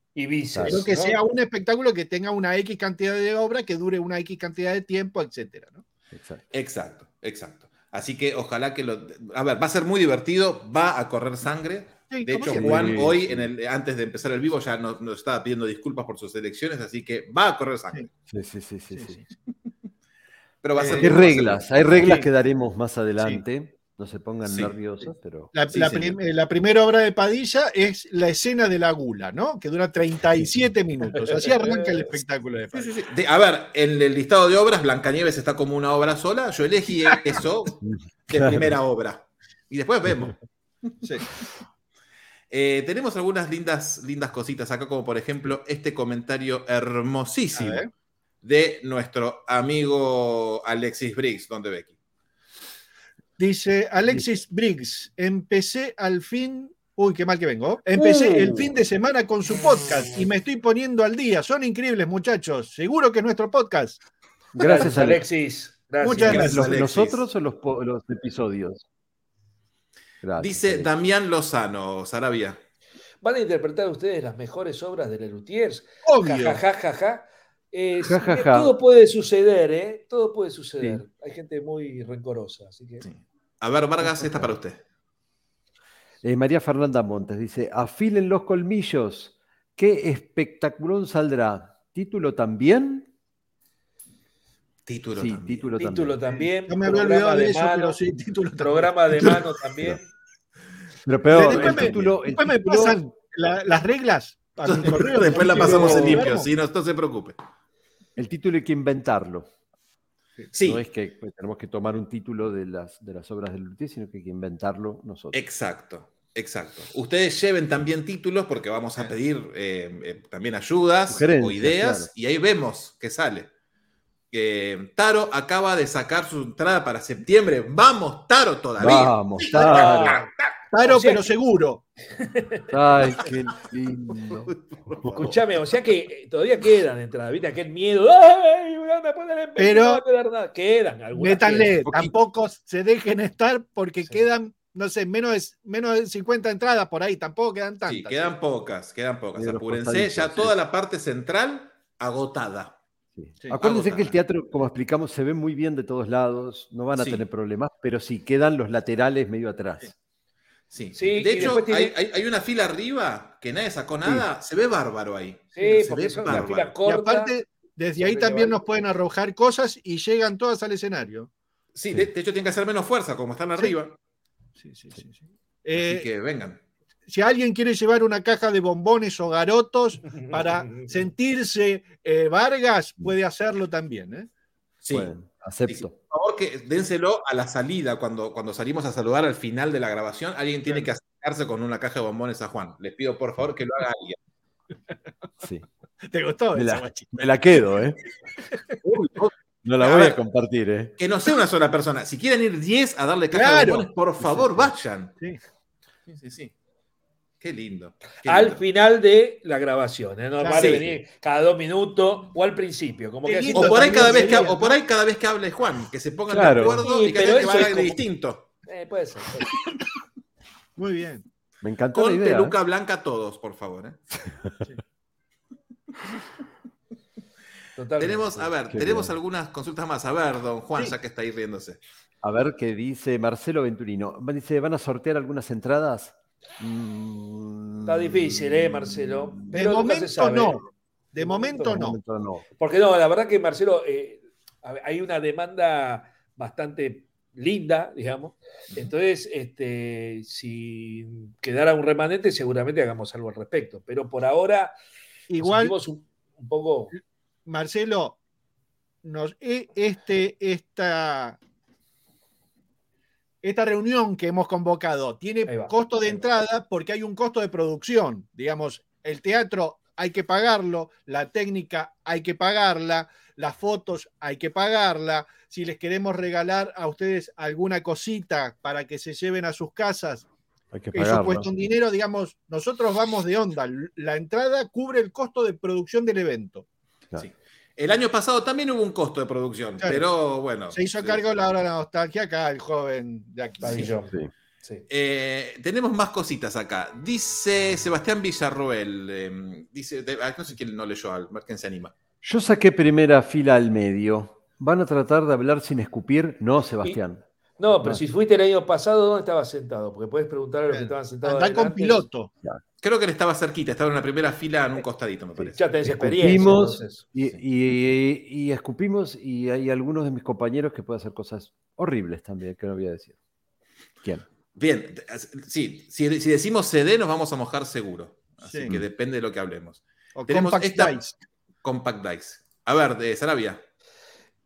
Pero que ¿no? sea un espectáculo que tenga una X cantidad de obra, que dure una X cantidad de tiempo, etcétera. ¿no? Exacto. Exacto, exacto. Así que ojalá que lo... A ver, va a ser muy divertido, va a correr sangre. Sí, De hecho, siempre. Juan Sí, hoy, sí. en el, antes de empezar el vivo, ya nos, nos estaba pidiendo disculpas por sus elecciones, así que va a correr sangre. Sí, sí, sí, sí, Sí, sí. sí. Pero va a Eh, ser... Hay reglas, hay reglas Sí. que daremos más adelante. No se pongan Sí. nerviosos, pero. La, Sí, la señor. prim- eh, la primera obra de Padilla es la escena de la gula, ¿no? Que dura 37 minutos. Así arranca el espectáculo de Padilla. sí, sí. De- a ver, en el listado de obras, Blancanieves está como una obra sola. Yo elegí eso de Claro. primera obra. Y después vemos. Sí. Eh, tenemos algunas lindas, lindas cositas acá, como por ejemplo este comentario hermosísimo de nuestro amigo Alexis Briggs, donde Becky. Dice Alexis Briggs, empecé al fin. Uy, qué mal que vengo. Empecé Uh. el fin de semana con su podcast y me estoy poniendo al día. Son increíbles, muchachos. Seguro que es nuestro podcast. Gracias, Alex. Alexis. Gracias. Muchas gracias. ¿Los, Alexis. ¿Nosotros o los, los episodios? Gracias, Dice. Damián Lozano, Sarabia. ¿Van a interpretar ustedes las mejores obras de Lelutiers? Obvio. Ja, ja, ja, ja. Eh, Ja, ja, sí, ja. Todo puede suceder, ¿eh? Todo puede suceder. Hay gente muy rencorosa, así que. Sí. A ver, Vargas, esta para usted. Eh, María Fernanda Montes dice: Afilen los colmillos. ¿Qué espectaculón saldrá? ¿Título también? Título sí, también. título, Título también. también. No me había programa olvidado de eso, mano, pero sí, título también. Programa de mano también. Pero peor, Después el me- título. el Después me título- pasan la- las reglas. correo, Después la pasamos en limpio, sí, no, no se preocupe. El título hay que inventarlo. Sí, No es que pues, tenemos que tomar un título de las, de las obras del Luthier, sino que hay que inventarlo nosotros. exacto, exacto. Ustedes lleven también títulos porque vamos a pedir eh, eh, también ayudas o ideas claro. y ahí vemos qué sale. Eh, Taro acaba de sacar su entrada para septiembre. Vamos, Taro, todavía. Vamos, Taro. Claro, O sea pero seguro. Ay, qué lindo. Escuchame, o sea que eh, todavía quedan entradas, ¿viste? Aquel miedo. ¡Ay! me pueden empezar, Pero- no va a quedar nada. Quedan algunas. Métanle, quedan. Tampoco se dejen estar porque Sí. quedan, no sé, menos de, menos de 50 entradas por ahí, tampoco quedan tantas. Sí, quedan pocas, quedan pocas. Apúrense, ya sí. toda la parte central agotada. Sí. Sí. Acuérdense que el Agotada. teatro, como explicamos, se ve muy bien de todos lados, no van a Sí. tener problemas, pero sí quedan los laterales medio atrás. Sí. Sí, de hecho, tiene- hay, hay- hay una fila arriba que nadie sacó nada. Se ve bárbaro ahí. Sí, se ve bárbaro. fila Y aparte, desde ahí también nos pueden arrojar cosas y llegan todas al escenario. Sí, Sí. De, de hecho tienen que hacer menos fuerza, como están arriba. Sí, sí, sí, sí. Así Eh, que vengan. Si alguien quiere llevar una caja de bombones o garotos para sentirse eh, Vargas, puede hacerlo también. ¿eh? Sí. Bueno, acepto. Por favor, que dénselo a la salida, cuando, cuando salimos a saludar al final de la grabación, alguien tiene que acercarse con una caja de bombones a Juan. Les pido por favor que lo haga alguien. Sí. ¿Te gustó Me esa, la, me la quedo, ¿eh? No la A voy ver. a compartir, ¿eh? Que no sea una sola persona. Si quieren ir 10 a darle caja de Claro. bombones, por favor, sí. vayan. Sí. Sí, sí, sí. Qué lindo. qué Al lindo. final de la grabación, ¿eh? No Claro. vale Sí. venir cada dos minutos o al principio. Como Qué que O por, ahí cada vez que, o por ahí cada vez que hable Juan, que se pongan Claro. de acuerdo Sí, y que pero haya que algo como- distinto. Eh, puede ser. puede ser. Muy bien. Me encantó la Con idea. peluca blanca todos, por favor. ¿eh? Totalmente. Tenemos, a ver, Qué tenemos bien. algunas consultas más. A ver, don Juan, Sí. ya que está ahí riéndose. A ver qué dice Marcelo Venturino. Dice, ¿van a sortear algunas entradas? Mm, Está difícil, ¿eh, Marcelo? De Pero momento sabe. no. De momento de no. momento no. Porque no, la verdad que Marcelo, eh, hay una demanda bastante linda, digamos. Entonces, este, si quedara un remanente, seguramente hagamos algo al respecto. Pero por ahora, Igual, un, un poco. Marcelo, nos, e- este, esta, esta reunión que hemos convocado tiene va, costo de entrada porque hay un costo de producción. Digamos, el teatro hay que pagarlo, la técnica hay que pagarla, las fotos hay que pagarla. Si les queremos regalar a ustedes alguna cosita para que se lleven a sus casas, Hay que eso cuesta un dinero, digamos, nosotros vamos de onda. La entrada cubre el costo de producción del evento. Sí. El año pasado también hubo un costo de producción, Claro. pero bueno. Se hizo sí. cargo la hora de la nostalgia acá, el joven de aquí. Pabellón. Sí. Sí. Eh, tenemos más cositas acá. Dice Sebastián Villarroel. eh, dice, de- ah, no sé quién no leyó, al ver quién se anima. Yo saqué primera fila al medio. ¿Van a tratar de hablar sin escupir? No, Sebastián. No, pero No. si fuiste el año pasado, ¿dónde estabas sentado? Porque puedes preguntar a los que estaban sentados. Andá con piloto. Creo que él estaba cerquita, estaba en la primera fila en un costadito, me parece. Ya tenés experiencia. Escupimos entonces. y, Sí. y- y escupimos y hay algunos de mis compañeros que pueden hacer cosas horribles también, que no voy a decir. ¿Quién? Bien, sí, si, si decimos CD nos vamos a mojar seguro. Así Sí. que depende de lo que hablemos. O Tenemos Compact esta- Dice. Compact Dice. A ver, de Sarabia.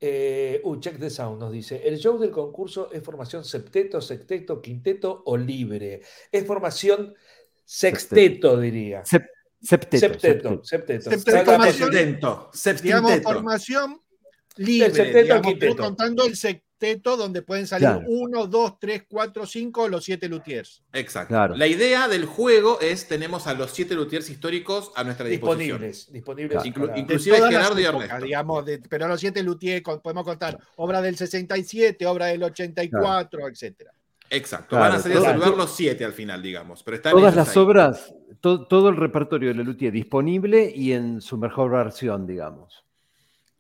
Eh, uh, check the sound nos dice. El show del concurso es formación septeto, sexteto, quinteto o libre. Es formación sexteto, diría. Sep- septeto. Septeto, septeto. septeto. Septeto. Digamos, formación libre. Septeto digamos, contando el secteto donde pueden salir Claro. uno, dos, tres, cuatro, cinco, los siete luthiers. Exacto. Claro. La idea del juego es tenemos a los siete luthiers históricos a nuestra disposición. disponibles. Disponibles. Inclu- para- Inclusive Gerardo y épocas, Ernesto. digamos, de- pero los siete luthiers podemos contar obra del 67, obra del 84, etcétera. Exacto. Claro, Van a salir a saludar los siete al final, digamos. Pero están Todas las ahí. obras, to- todo el repertorio de Lelutier disponible y en su mejor versión, digamos.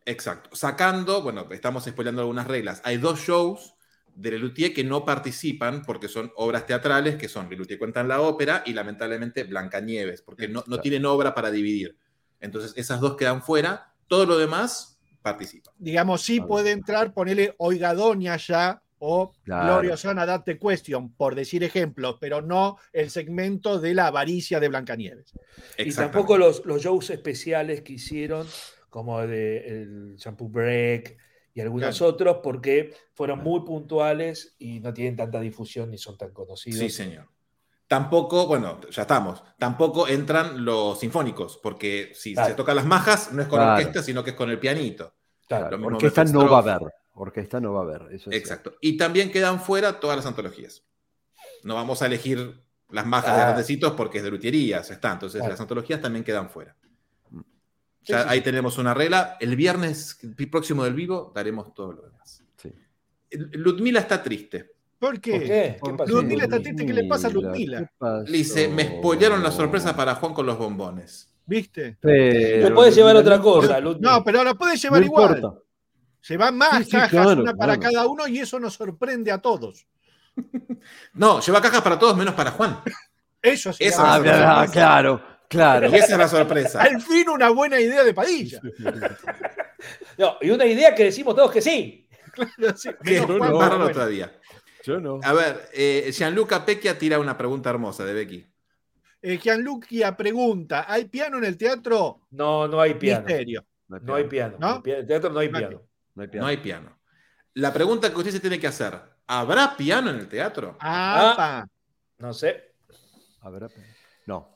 Exacto. Sacando, bueno, estamos spoileando algunas reglas. Hay dos shows de Lelutier que no participan porque son obras teatrales, que son Lelutier cuentan la ópera y lamentablemente Blancanieves, porque no, no tienen obra para dividir. Entonces, esas dos quedan fuera. Todo lo demás participa. Digamos, sí puede entrar, ponerle Oiga Doña ya o Claro. Gloriosana Date Question, por decir ejemplos, pero no el segmento de la avaricia de Blancanieves. Y tampoco los, los shows especiales que hicieron, como de el Shampoo Break y algunos Claro. otros, porque fueron muy puntuales y no tienen tanta difusión ni son tan conocidos. Sí, señor. Tampoco, bueno, ya estamos. Tampoco entran los sinfónicos, porque si Claro. se tocan las majas, no es con Claro. orquesta, sino que es con el pianito. Claro. Orquesta no va a haber. Orquesta no va a haber. Eso es Exacto. Y también quedan fuera todas las antologías. No vamos a elegir las majas de Ah. grandecitos porque es de lutería, ya está. Entonces las antologías también quedan fuera. Sí, Ya sí, ahí sí. tenemos una regla. El viernes próximo del vivo daremos todo lo demás. Sí. Ludmila está triste. ¿Por qué? ¿Por qué? ¿Qué. Ludmila está triste, ¿qué le pasa a Ludmila? Le dice, me spoilearon la sorpresa para Juan con los bombones. ¿Viste? Pero Le puedes llevar otra no cosa. Ludmila. No, pero la puede llevar No igual. importa. Se van más Sí, sí, cajas, claro, una para claro. cada uno, y eso nos sorprende a todos. No, lleva cajas para todos menos para Juan. Eso sí. Esa Ah, es la claro, sorpresa. claro, claro. Y esa es la sorpresa. Al fin una buena idea de Padilla. No, y una idea que decimos todos que sí. Sí, Que Juan, raro bueno. todavía. Yo no. A ver, eh, Gianluca Pecchia tira una pregunta hermosa de Becky. Eh, Gianluca pregunta: ¿hay piano en el teatro? No, no hay piano. Misterio. No hay piano. ¿No? En el teatro no hay No hay piano. No hay piano. piano. La pregunta que usted se tiene que hacer, ¿habrá piano en el teatro? Ah, Ah. No sé. Habrá- No.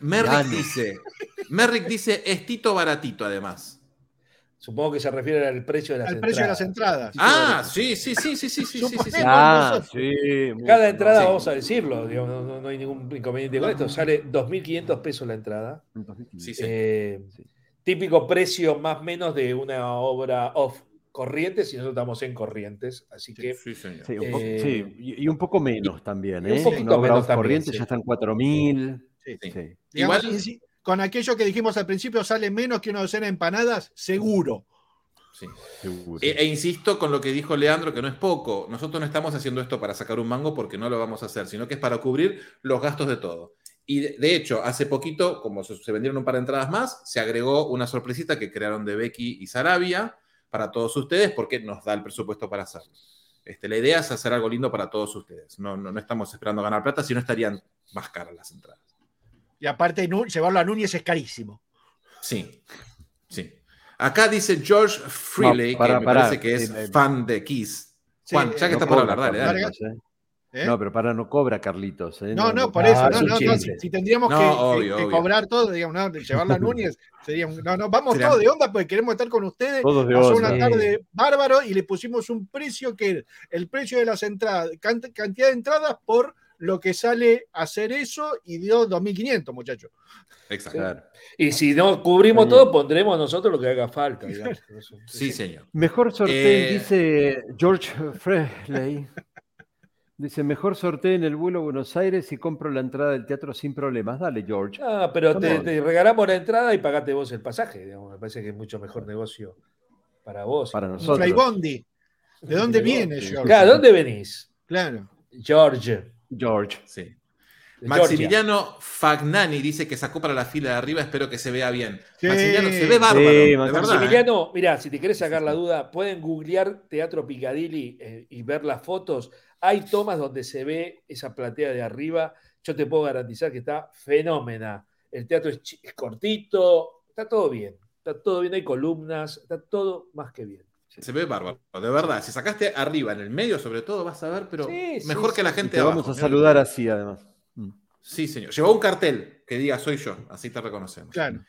Merrick Piano. dice, Merrick dice, es Tito baratito además. Supongo que se refiere al precio de las al entradas. precio de las entradas. Ah, sí, sí, sí, sí, sí, sí, sí, sí. Ah, sí. Cada entrada, Sí. vamos a decirlo, digamos, no, no- no hay ningún inconveniente con esto. Sale 2.500 pesos la entrada. Sí, sí. Eh, Sí. Típico precio más o menos de una obra off corrientes y nosotros estamos en corrientes. Así que Sí, señor. Sí, un poco- Eh, sí, y, y un poco menos también, y un ¿eh? poquito Una obra menos off también, corriente sí. ya están 4.000. Sí. Sí. Digamos, Igual- si- con aquello que dijimos al principio, sale menos que una docena de empanadas, seguro. Sí. seguro. E, e insisto con lo que dijo Leandro, que no es poco. Nosotros no estamos haciendo esto para sacar un mango porque no lo vamos a hacer, sino que es para cubrir los gastos de todo. Y de, hecho, hace poquito, como se, vendieron un par de entradas más, se agregó una sorpresita que crearon de Becky y Sarabia para todos ustedes porque nos da el presupuesto para hacerlo. Este, la idea es hacer algo lindo para todos ustedes. No, no, no estamos esperando ganar plata, si no estarían más caras las entradas. Y aparte, llevarlo a Núñez es carísimo. Sí, sí. Acá dice George No, para- que me para, parece que es eh, eh, fan de Kiss. Sí, Juan, ya que eh, está por hablar, dale, dale. ¿Eh? No, pero para no cobra Carlitos. ¿eh? No, no, por eso, Ah, no, no, si, si tendríamos No, que, obvio, que- que obvio. cobrar todo, digamos, no, de llevar la Núñez, sería un- no, no, vamos todos de onda porque queremos estar con ustedes. Todos de Pasó onda. una tarde bárbaro y le pusimos un precio que el precio de las entradas, cant- cantidad de entradas por lo que sale hacer eso y dio 2.500, muchachos. Exacto. Y si no cubrimos todo, pondremos nosotros lo que haga falta. digamos. Sí, señor. Mejor sorteo, Eh, dice George Frehley. Dice, mejor sorteo en el vuelo a Buenos Aires y compro la entrada del teatro sin problemas. Dale, George. Ah, pero te, regalamos la entrada y pagate vos el pasaje. digamos. Me parece que es mucho mejor negocio para vos. Para nosotros. Flybondi. ¿De dónde Flybondi. viene, George? Claro, ¿dónde venís? Claro. George. George. Sí. Maximiliano Fagnani dice que sacó para la fila de arriba, espero que se vea bien. Sí. Maximiliano, se ve bárbaro, Sí, Maximiliano. ¿eh? Mira, si te querés sacar la duda, pueden googlear Teatro Picadilly eh, y ver las fotos. Hay tomas donde se ve esa platea de arriba. Yo te puedo garantizar que está fenómena. El teatro es, cortito, está todo bien. Está todo bien, hay columnas, está todo más que bien. Se ve bárbaro, de verdad. Si sacaste arriba, en el medio sobre todo, vas a ver, pero Sí, mejor sí. que la Y gente te de vamos abajo. a saludar así, además. Mm. Sí, señor. Llevó un cartel que diga soy yo, así te reconocemos. Claro.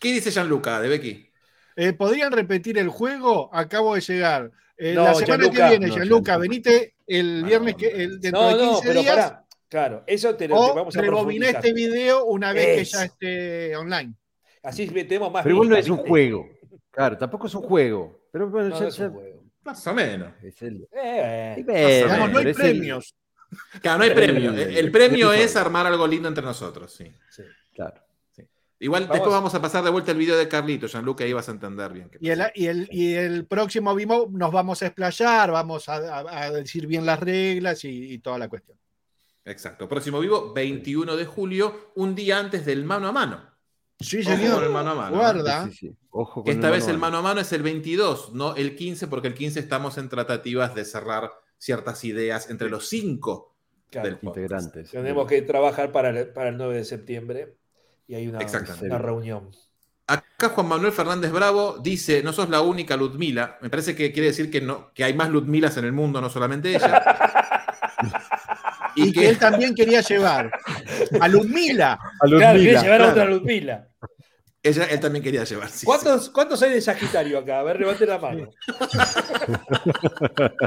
¿Qué dice Gianluca de Becky? Eh, ¿Podrían repetir el juego? Acabo de llegar. Eh, No, la semana Gianluca. que viene, No, Gianluca, Gianluca. venite el viernes, que, el, dentro No, de no, 15 pero días. pará. Claro, eso te lo te O vamos a rebobiné este video una vez que ya esté online. Así metemos más Pero igual no es un ¿viste? juego. Claro, tampoco es un juego. Pero bueno, No, ya- no es ya- un juego. Más o menos. es el- Eh, Más o Digamos, no hay premios. Claro, no hay premio. El, premio es armar algo lindo entre nosotros, sí. sí. Claro. Igual Vamos. después vamos a pasar de vuelta el video de Carlito, Gianluca, ahí vas a entender bien. qué Y el, y, el, y el próximo vivo nos vamos a explayar, vamos a, a- a decir bien las reglas y, y toda la cuestión. Exacto. Próximo vivo, 21 de julio, un día antes del mano a mano. Sí, Ojo con señor. el mano a mano. Guarda. Sí, sí, sí. Ojo Que con esta vez el mano mano a mano es el 22, no el 15, porque el 15 estamos en tratativas de cerrar ciertas ideas entre los cinco Claro. del podcast. integrantes. Tenemos que trabajar para el, para el 9 de septiembre y hay una, una reunión. Acá Juan Manuel Fernández Bravo dice, no sos la única Ludmila. Me parece que quiere decir que, no, que hay más Ludmilas en el mundo, no solamente ella. Y que él también quería llevar a Ludmila. A Claro, quiere Ludmila, llevar a otra Ludmila. ella, él también quería llevar. sí, sí. ¿Cuántos, ¿Cuántos hay de Sagitario acá? A ver, levante la mano.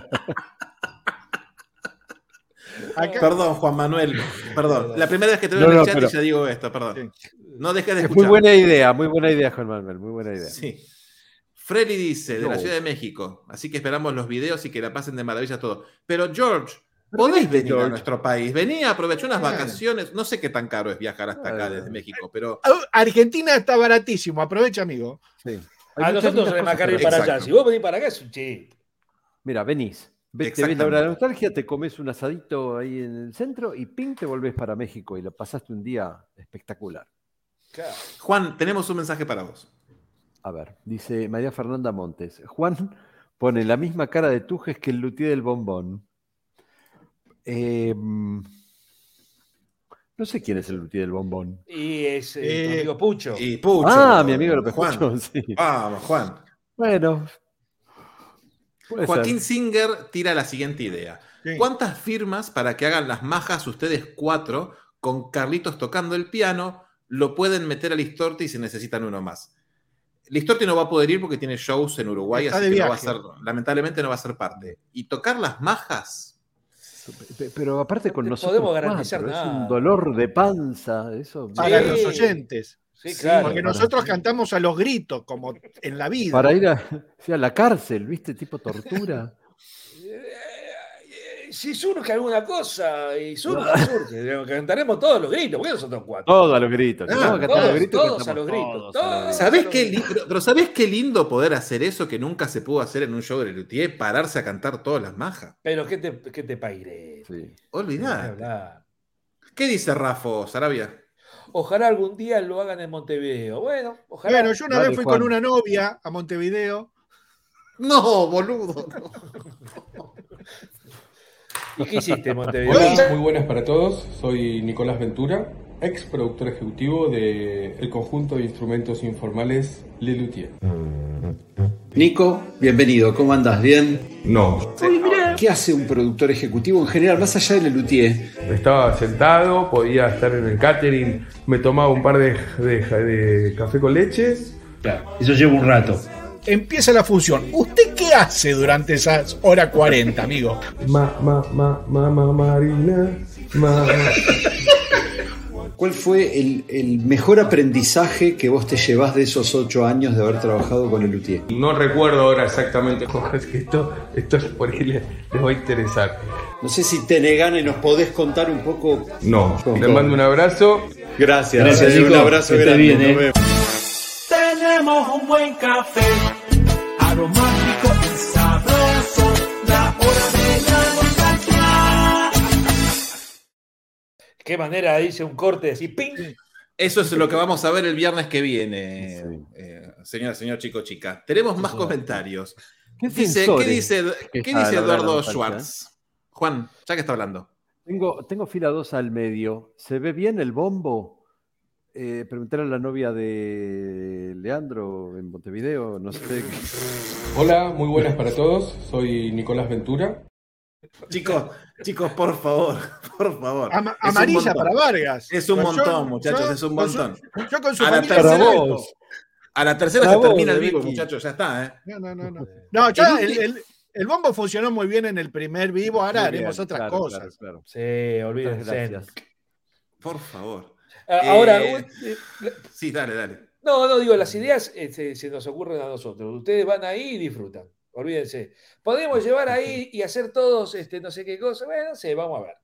Acá- Perdón, Juan Manuel. Perdón. La primera vez que te veo No, en el no, chat pero- y ya digo esto, perdón. No dejes de Es escuchar. muy buena idea, muy buena idea, Juan Manuel, muy buena idea. Sí. Freddy dice, de la. Ciudad de México. Así que esperamos los videos y que la pasen de maravilla todo. Pero George, venite, venir a nuestro país. Vení, aprovechá unas Claro. vacaciones. No sé qué tan caro es viajar hasta acá desde México, pero Argentina está baratísimo, aprovecha, amigo. Sí. Hay A nosotros nos para allá. Si vos venís para acá, es un chip. Mira, venís. Ves, te ves la hora de la nostalgia, te comes un asadito ahí en el centro y ping, te volvés para México y lo pasaste un día espectacular. Claro. Juan, tenemos un mensaje para vos. A ver, dice María Fernanda Montes. Juan pone la misma cara de Tujes que el luthier del bombón. Eh, mm, no sé quién es el luthier del bombón. Y es eh, tu Eh, amigo Pucho. Y Pucho. ah, mi amigo López Juan. Pucho, sí. Vamos, Juan. Bueno. Puede Joaquín ser. Singer tira la siguiente idea. Sí. ¿Cuántas firmas para que hagan las majas ustedes cuatro con Carlitos tocando el piano lo pueden meter a Listorti si necesitan uno más? Listorti no va a poder ir porque tiene shows en Uruguay, Está así que no va a ser, lamentablemente no va a ser parte. Y tocar las majas, Pe- Pero aparte con No nosotros podemos garantizar cuatro, es un dolor de panza. Eso, Para Sí. los oyentes. Sí, claro. Porque para- nosotros cantamos a los gritos, como en la vida. Para ir a, sí, a la cárcel, ¿viste? Tipo tortura. Si surge alguna cosa, y surge, surge. Cantaremos todos los gritos, ¿por qué nosotros cuatro? Todo a los gritos. Ah, todos, los gritos, todos a los gritos, todos a los todos. gritos. ¿Sabés qué, li- pero, ¿sabés qué lindo poder hacer eso que nunca se pudo hacer en un show de Luthier? Pararse a cantar todas las majas. Pero ¿qué te, qué te pairé? Sí. Olvidá. ¿Qué dice Rafo, Sarabia? Ojalá algún día lo hagan en Montevideo. Bueno, ojalá. Bueno, yo una vez fui Juan. con una novia a Montevideo. No, boludo. no. ¿Y qué hiciste en Montevideo? Hola, muy buenas para todos. Soy Nicolás Ventura, ex productor ejecutivo del conjunto de instrumentos informales Le Luthier. Nico, bienvenido, ¿cómo andás? ¿Bien? No. ¿qué hace un productor ejecutivo en general, más allá del Lelutier? Estaba sentado, podía estar en el catering, me tomaba un par de, de- de café con leche. Claro, eso lleva un rato. Empieza la función. ¿Usted qué hace durante esas hora 40, amigo? Ma, ma, ma, ma, ma, Marina. Ma. ¿Cuál fue el, el mejor aprendizaje que vos te llevás de esos ocho años de haber trabajado con el Lelutier? No recuerdo ahora exactamente cómo es que esto, esto es por ahí les, les va a interesar. No sé si te gana y nos podés contar un poco. No, les todo. mando un abrazo. Gracias, Gracias, eh, un abrazo grande. bien, nos eh. vemos. Tenemos un buen café, aromático y Qué manera dice un corte así, ¡ping! Eso es lo que vamos a ver el viernes que viene, eh, señora, señor chico, chica. Tenemos más comentarios. ¿Qué Dice, ¿Qué dice, qué dice Eduardo Schwartz? Juan, ya que está hablando. Tengo, tengo fila 2 al medio. ¿Se ve bien el bombo? Eh, preguntar a la novia de Leandro en Montevideo, no sé. Hola, muy buenas para todos. Soy Nicolás Ventura. Chicos, chicos, por favor, por favor. Ama- amarilla para Vargas. Es un Yo- montón, muchachos, yo es un con su- montón. Yo con su A la tercera- vos. A la tercera Para se vos, termina el vivo, muchachos, ya está, ¿eh? No, no, no. No, no El el, bombo funcionó muy bien en el primer vivo, ahora haremos otras claro, cosas. claro, claro. Sí, olvídense. gracias. Por favor. Ah, Ahora, Eh, eh, Sí, dale, dale. no, no digo, las ideas eh, se, se nos ocurren a nosotros. Ustedes van ahí y disfrutan. Olvídense. Podemos llevar ahí y hacer todos este, no sé qué cosa. Bueno, no sé, vamos a ver.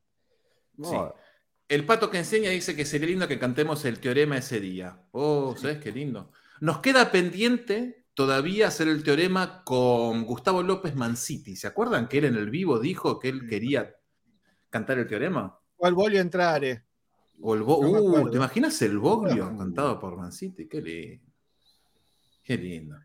Sí. El pato que enseña dice que sería lindo que cantemos el teorema ese día. Oh, ¿sabes qué lindo? Nos queda pendiente todavía hacer el teorema con Gustavo López Manciti. ¿Se acuerdan que él en el vivo dijo que él quería cantar el teorema? ¿Cuál voy a entrar? eh? O el bo- No uh. ¿Te imaginas el Boglio No. cantado por Manciti? Qué lindo. Qué lindo.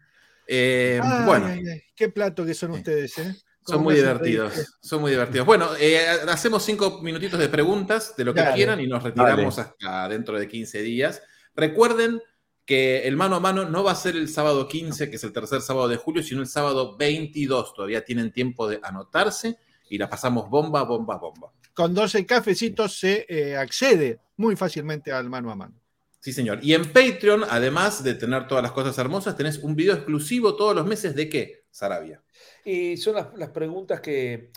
Eh, Ay, bueno. ay, ay, qué plato que son ustedes, ¿eh? Son muy reír. divertidos, son muy divertidos. Bueno, eh, hacemos cinco minutitos de preguntas de lo que Dale. quieran y nos retiramos hasta dentro de 15 días. Recuerden que el mano a mano no va a ser el sábado 15, que es el tercer sábado de julio, sino el sábado 22. Todavía tienen tiempo de anotarse y la pasamos bomba, bomba, bomba. Con 12 cafecitos se eh, accede muy fácilmente al mano a mano. Sí, señor. Y en Patreon, además de tener todas las cosas hermosas, tenés un video exclusivo todos los meses de qué, Sarabia. Y son las, preguntas que,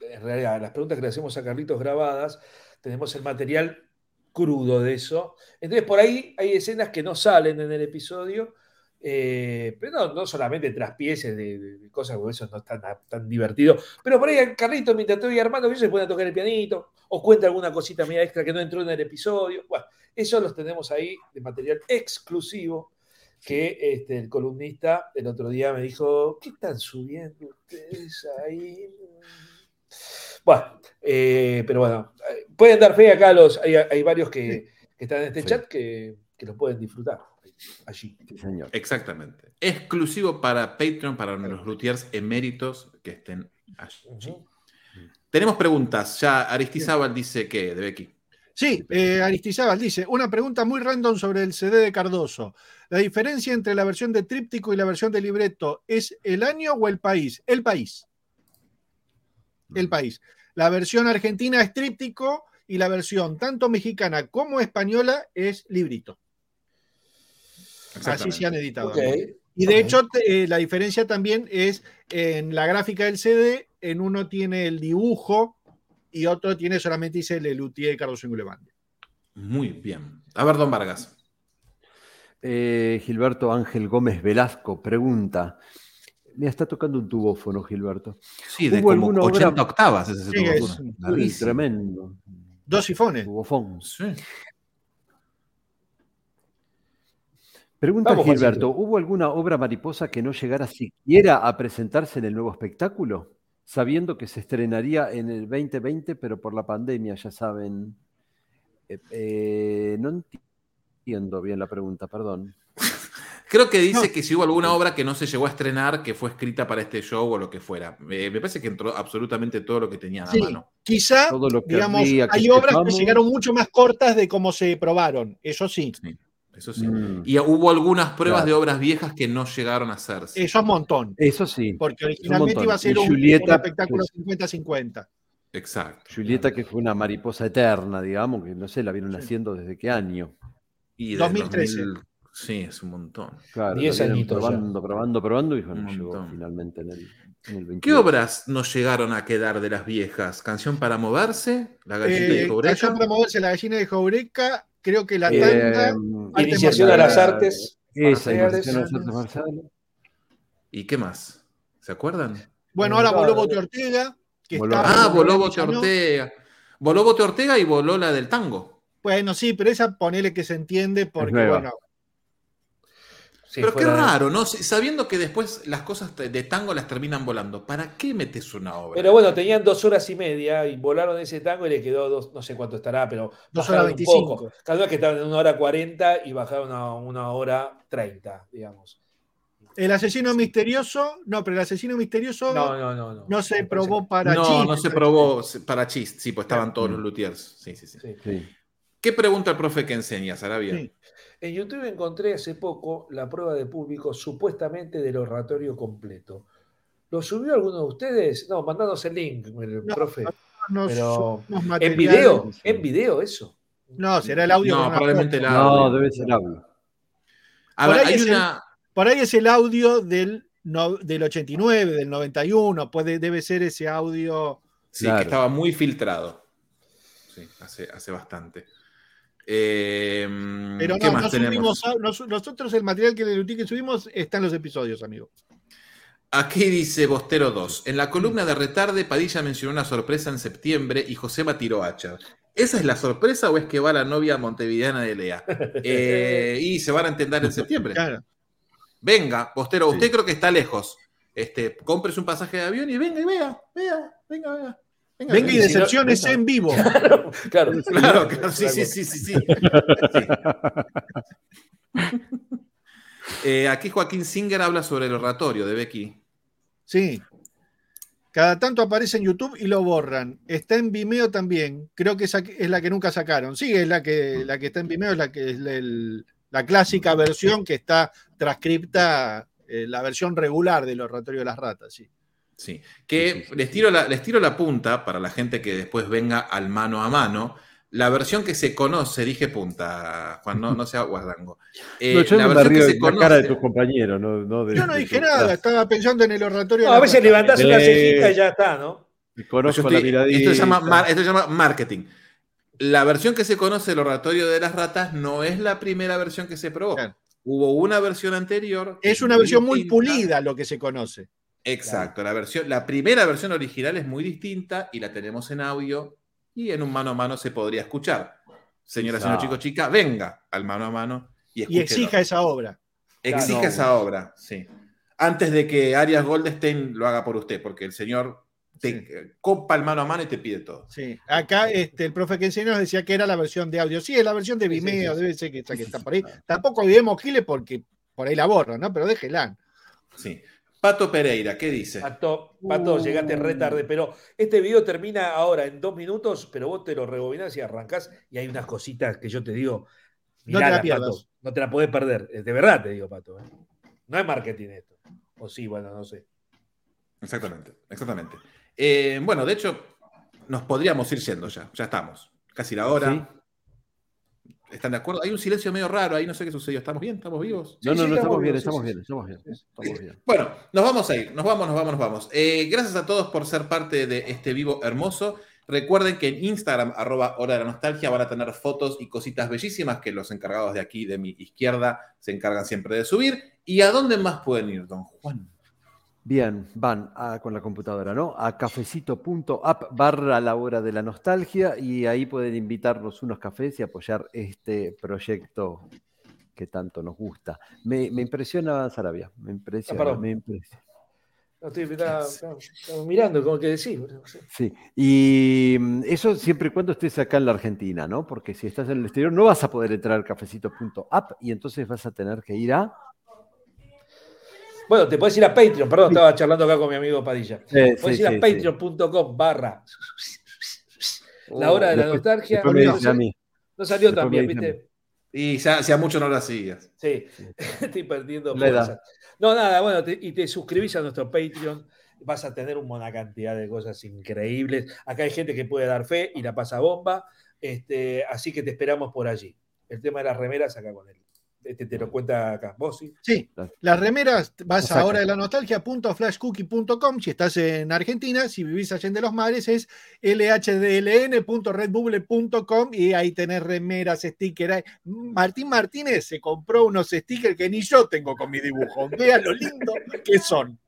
en realidad, las preguntas que le hacemos a Carlitos grabadas, tenemos el material crudo de eso. Entonces, por ahí hay escenas que no salen en el episodio, eh, pero no, no solamente traspieces de, de- cosas, porque eso no es tan, tan divertido. Pero por ahí Carlitos, mientras estoy armando, ellos se pueden tocar el pianito, o cuenta alguna cosita media extra que no entró en el episodio. Bueno, eso los tenemos ahí de material exclusivo que este, el columnista el otro día me dijo, ¿qué están subiendo ustedes ahí? Bueno, eh, pero bueno, pueden dar fe acá, los, hay, hay varios que, que están en este Sí. chat que, que lo pueden disfrutar allí. sí, señor. Exactamente. Exclusivo para Patreon, para los luthiers eméritos que estén allí. Tenemos preguntas. Ya Aristizábal dice que, de Becky. Sí, eh, Aristizábal dice, una pregunta muy random sobre el CD de Cardoso. ¿La diferencia entre la versión de tríptico y la versión de libreto es el año o el país? El país. El país. La versión argentina es tríptico y la versión tanto mexicana como española es librito. Así se han editado. Y de hecho, eh, la diferencia también es en la gráfica del CD, en uno tiene el dibujo y otro tiene solamente dice Lelutier de Carlos Ingulevande. Muy bien. A ver, don Vargas. Eh, Gilberto Ángel Gómez Velasco pregunta. Me está tocando un tubófono, Gilberto. Sí, de ¿Hubo como alguna 80 obra- octavas es ese Sí, es tremendo. Dos sifones. Tubofón. Sí. Pregunta Vamos, Gilberto. ¿hubo alguna obra mariposa que no llegara siquiera a presentarse en el nuevo espectáculo? Sabiendo que se estrenaría en el 2020, pero por la pandemia, ya saben. Eh, eh, no entiendo bien la pregunta, perdón. Creo que dice No. que si hubo alguna obra que no se llegó a estrenar, que fue escrita para este show o lo que fuera. Eh, me parece que entró absolutamente todo lo que tenían Sí. a mano. Quizá, Todo lo que digamos, habría que hay obras que llegaron mucho más cortas de cómo se probaron, eso sí. Sí. Eso sí. Mm. Y hubo algunas pruebas Claro. de obras viejas que no llegaron a hacerse. Eso es un montón. Eso sí. Porque originalmente iba a ser un, Julieta, un espectáculo pues, 50-50. Exacto. Julieta, que fue una mariposa eterna, digamos, que no sé, la vieron haciendo desde qué año. Y del 2013. 2000 Sí, es un montón. Claro, Diez añitos probando, probando, probando y bueno, llegó finalmente en el, en el 22. ¿Qué obras nos llegaron a quedar de las viejas? ¿Canción para moverse? ¿La gallina de Eh, Jaureca? Canción para moverse la gallina de Jaureca, creo que la tanda. arte Iniciación a las artes. Esa, iniciación a las artes marciales. ¿Y qué más? ¿Se acuerdan? Bueno, ahora voló Bote Ortega, que Voló. está. Ah, voló Bote. Ortega. Voló Bote Ortega y voló la del tango. Bueno, sí, pero esa ponele que se entiende porque, bueno, Sí, Pero qué raro, ¿no? Sabiendo que después las cosas de tango las terminan volando, ¿para qué metes una obra? Pero bueno, tenían dos horas y media y volaron ese tango y le quedó dos, no sé cuánto estará, pero Dos horas un 25. poco. Cada vez que estaban en una hora cuarenta y bajaron a una hora treinta, digamos. el asesino misterioso, no, pero el asesino misterioso No, no, no, no. no. se probó para no, chiste. no se probó para chist, sí, pues estaban todos los luthiers. Sí, sí, sí. Sí. ¿Qué pregunta el profe que enseña, Sarabia? Sí. En YouTube encontré hace poco la prueba de público supuestamente del oratorio completo. ¿Lo subió alguno de ustedes? No, mandanos el link, el No, profe. Pero, ¿En video? ¿En video eso? No, será el audio. No, una probablemente el No, audio. debe ser audio. A Por ver, ahí hay es el- una. Por ahí es el audio del, no- del 89, del 91, puede, debe ser ese audio. Sí, Claro. que estaba muy filtrado. Sí, hace, hace bastante. Eh, Pero ¿Qué no, más no tenemos? subimos, nosotros el material que de que subimos está en los episodios, amigo. Aquí dice Bostero 2. En la columna de retarde, Padilla mencionó una sorpresa en septiembre y Josema tiró hacha. ¿Esa es la sorpresa o es que va la novia montevideana de Lea? Eh, y se van a entender en septiembre. Claro. Venga, Bostero, Sí. usted creo que está lejos. Este, compres un pasaje de avión y venga y vea, vea, venga, vea. Venga y si no- decepciones en vivo. Claro, Claro, claro, sí, sí, sí, sí, sí. Sí. Eh, aquí Joaquín Singer habla sobre el oratorio de Becky. Sí. Cada tanto aparece en YouTube y lo borran. Está en Vimeo también. Creo que esa es la que nunca sacaron. Sí, es la que, la que está en Vimeo, es la que es el- la clásica versión que está transcripta, eh, la versión regular del Oratorio de las Ratas. Sí. Sí. Que Sí, sí, sí, les, tiro la, les tiro la punta para la gente que después venga al mano a mano. La versión que se conoce, dije punta, Juan, no, no sea guardango. Eh, No, yo la me versión río que se la cara de conoce. tus compañeros. No, no de- Yo no dije nada, estaba pensando en el Oratorio No, de a las veces levantás una cejita y ya está, ¿no? Conozco la miradita. esto, se llama, esto se llama marketing. La versión que se conoce del oratorio de las ratas no es la primera versión que se probó. Claro. Hubo una versión anterior. Es una versión muy pulida lo que se conoce. Exacto, la, versión, la primera versión original es muy distinta y la tenemos en audio y en un mano a mano se podría escuchar. Señora, señor, chico, chica, venga al mano a mano y Y exija esa obra. Exija Claro. esa obra, sí. Antes de que Arias Goldstein lo haga por usted, porque el señor te Sí. copa el mano a mano y te pide todo. Sí. Acá este, el profe que enseñó nos decía que era la versión de audio. Sí, es la versión de sí, Vimeo, sí. debe ser que, que está por ahí. Tampoco olvidemos Gile porque por ahí la borro, ¿no? Pero déjela. Sí. Pato Pereira, ¿qué dice? Pato, Pato, llegaste re tarde, pero este video termina ahora en dos minutos, pero vos te lo rebobinás y arrancás y hay unas cositas que yo te digo, No te la pierdas. Pato, no te la podés perder, Eh, de verdad te digo, Pato. ¿eh? No es marketing esto. O sí, bueno, no sé. Exactamente, exactamente. Eh, bueno, de hecho, nos podríamos ir yendo ya, ya estamos. Casi la hora. Sí. ¿Están de acuerdo? Hay un silencio medio raro ahí, no sé qué sucedió. ¿Estamos bien? ¿Estamos vivos? No, Sí, no, sí, no, estamos bien, estamos bien. Estamos bien. Bueno, nos vamos a ir, nos vamos, nos vamos, nos vamos. Eh, gracias a todos por ser parte de este vivo hermoso. Recuerden que en Instagram, arroba hora de la nostalgia, van a tener fotos y cositas bellísimas que los encargados de aquí, de mi izquierda, se encargan siempre de subir. ¿Y a dónde más pueden ir, don Juan? Bien, van a- con la computadora, ¿no? A cafecito.app barra la hora de la nostalgia y ahí pueden invitarnos unos cafés y apoyar este proyecto que tanto nos gusta. Me, me impresiona Sarabia, me impresiona, Ah, me impresiona. No, estoy estaba- estaba- estaba mirando, como que decís. Sí, y mm, eso siempre y cuando estés acá en la Argentina, ¿no? Porque si estás en el exterior no vas a poder entrar a cafecito.app y entonces vas a tener que ir a... Bueno, te puedes ir a Patreon, perdón, estaba charlando acá con mi amigo Padilla. Eh, Puedes sí, ir a sí, sí. patreon.com barra la hora de la Después- nostalgia. después No mí. No salió Después tan bien, ¿viste? Y ya, ya mucho no lo hacías. Sí, estoy perdiendo La fuerza. No, nada, bueno, te- y te suscribís a nuestro Patreon, vas a tener una cantidad de cosas increíbles. Acá hay gente que puede dar fe y la pasa bomba, este, así que te esperamos por allí. El tema de las remeras acá con él. Este te lo cuenta acá, vos sí. Sí, las remeras, vas Exacto. a hora de la nostalgia.flashcookie.com si estás en Argentina, si vivís allá en de los mares es lhdln.redbubble.com y ahí tenés remeras, stickers. Martín Martínez se compró unos stickers que ni yo tengo con mi dibujo. Vean lo lindo que son.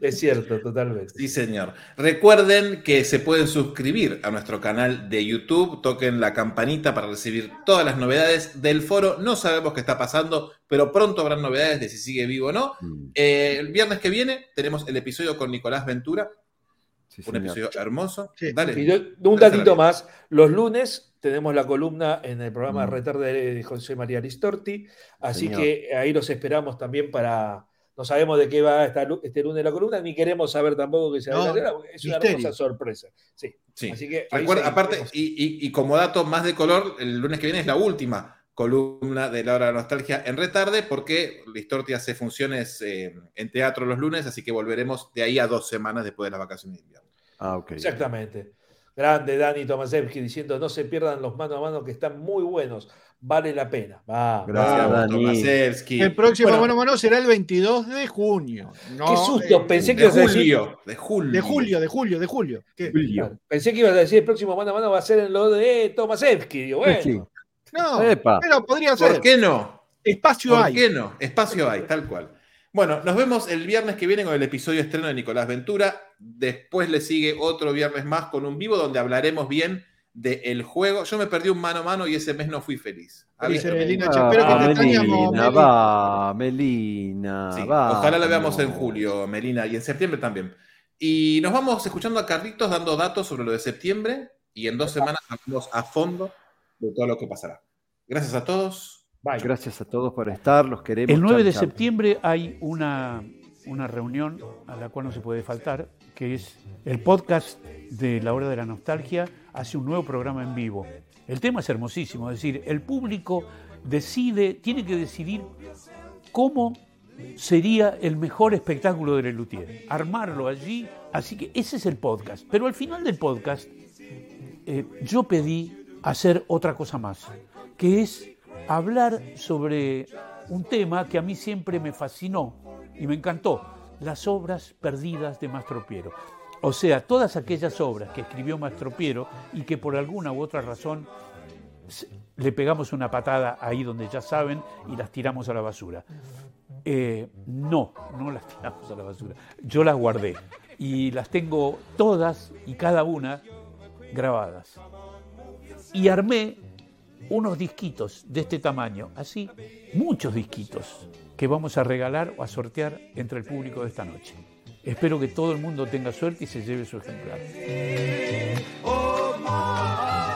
Es cierto, totalmente. Sí, señor. Recuerden que se pueden suscribir a nuestro canal de YouTube, toquen la campanita para recibir todas las novedades del foro. No sabemos qué está pasando, pero pronto habrán novedades de si sigue vivo o no. Mm, Eh, el viernes que viene tenemos el episodio con Nicolás Ventura, sí, un señor. episodio hermoso. Sí. Dale. Y yo- un datito más, los lunes tenemos la columna en el programa Mm. Retarde de José María Listorti, así Señor. que ahí los esperamos también para... No sabemos de qué va esta este lunes la columna, ni queremos saber tampoco que se No, adelante, porque es una hermosa sorpresa. Sí. Sí. Así que Recuerda, aparte, y, y- y como dato más de color, el lunes que viene es la última columna de la hora de la nostalgia en retarde, porque Listorti hace funciones eh, en teatro los lunes, así que volveremos de ahí a dos semanas después de las vacaciones de invierno. Ah, ok. Exactamente. Grande Dani Tomasevsky diciendo no se pierdan los mano a mano que están muy buenos, vale la pena. Va, Gracias, va. Dani. Tomasevsky. El próximo Bueno. mano a mano será el 22 de junio. No, Qué susto, eh, pensé que De ibas a decir- julio, de julio. de julio, de julio, de julio. ¿Qué? Julio. Pensé que ibas a decir el próximo mano a mano va a ser en lo de Tomasevsky. Digo, bueno, Sí. No, Epa. pero podría ser. ¿Por qué no? Espacio ¿Por hay. qué no? Espacio hay, tal cual. Bueno, nos vemos el viernes que viene con el episodio estreno de Nicolás Ventura. Después le sigue otro viernes más con un vivo donde hablaremos bien del juego. Yo me perdí un mano a mano y ese mes no fui feliz. Avísame. Melina, che, espero que te Melina, Meli. va, Melina. Sí, va. ojalá la veamos en julio, Melina, y en septiembre también. Y nos vamos escuchando a Carlitos dando datos sobre lo de septiembre y en dos semanas hablamos a fondo de todo lo que pasará. Gracias a todos. Bye. Gracias a todos por estar, los queremos. El 9 Chau, de chau. septiembre hay una, una reunión a la cual no se puede faltar, que es el podcast de La Hora de la Nostalgia, hace un nuevo programa en vivo. El tema es hermosísimo, es decir, el público decide, tiene que decidir cómo sería el mejor espectáculo de Lelutier, armarlo allí, así que ese es el podcast. Pero al final del podcast eh, yo pedí hacer otra cosa más, que es hablar sobre un tema que a mí siempre me fascinó y me encantó, las obras perdidas de Mastro Piero. O sea, todas aquellas obras que escribió Mastro Piero y que por alguna u otra razón le pegamos una patada ahí donde ya saben y las tiramos a la basura. Eh, no, no las tiramos a la basura. Yo las guardé y las tengo todas y cada una grabadas. Y armé unos disquitos de este tamaño, así, muchos disquitos, que vamos a regalar o a sortear entre el público de esta noche. Espero que todo el mundo tenga suerte y se lleve su ejemplar. Oh.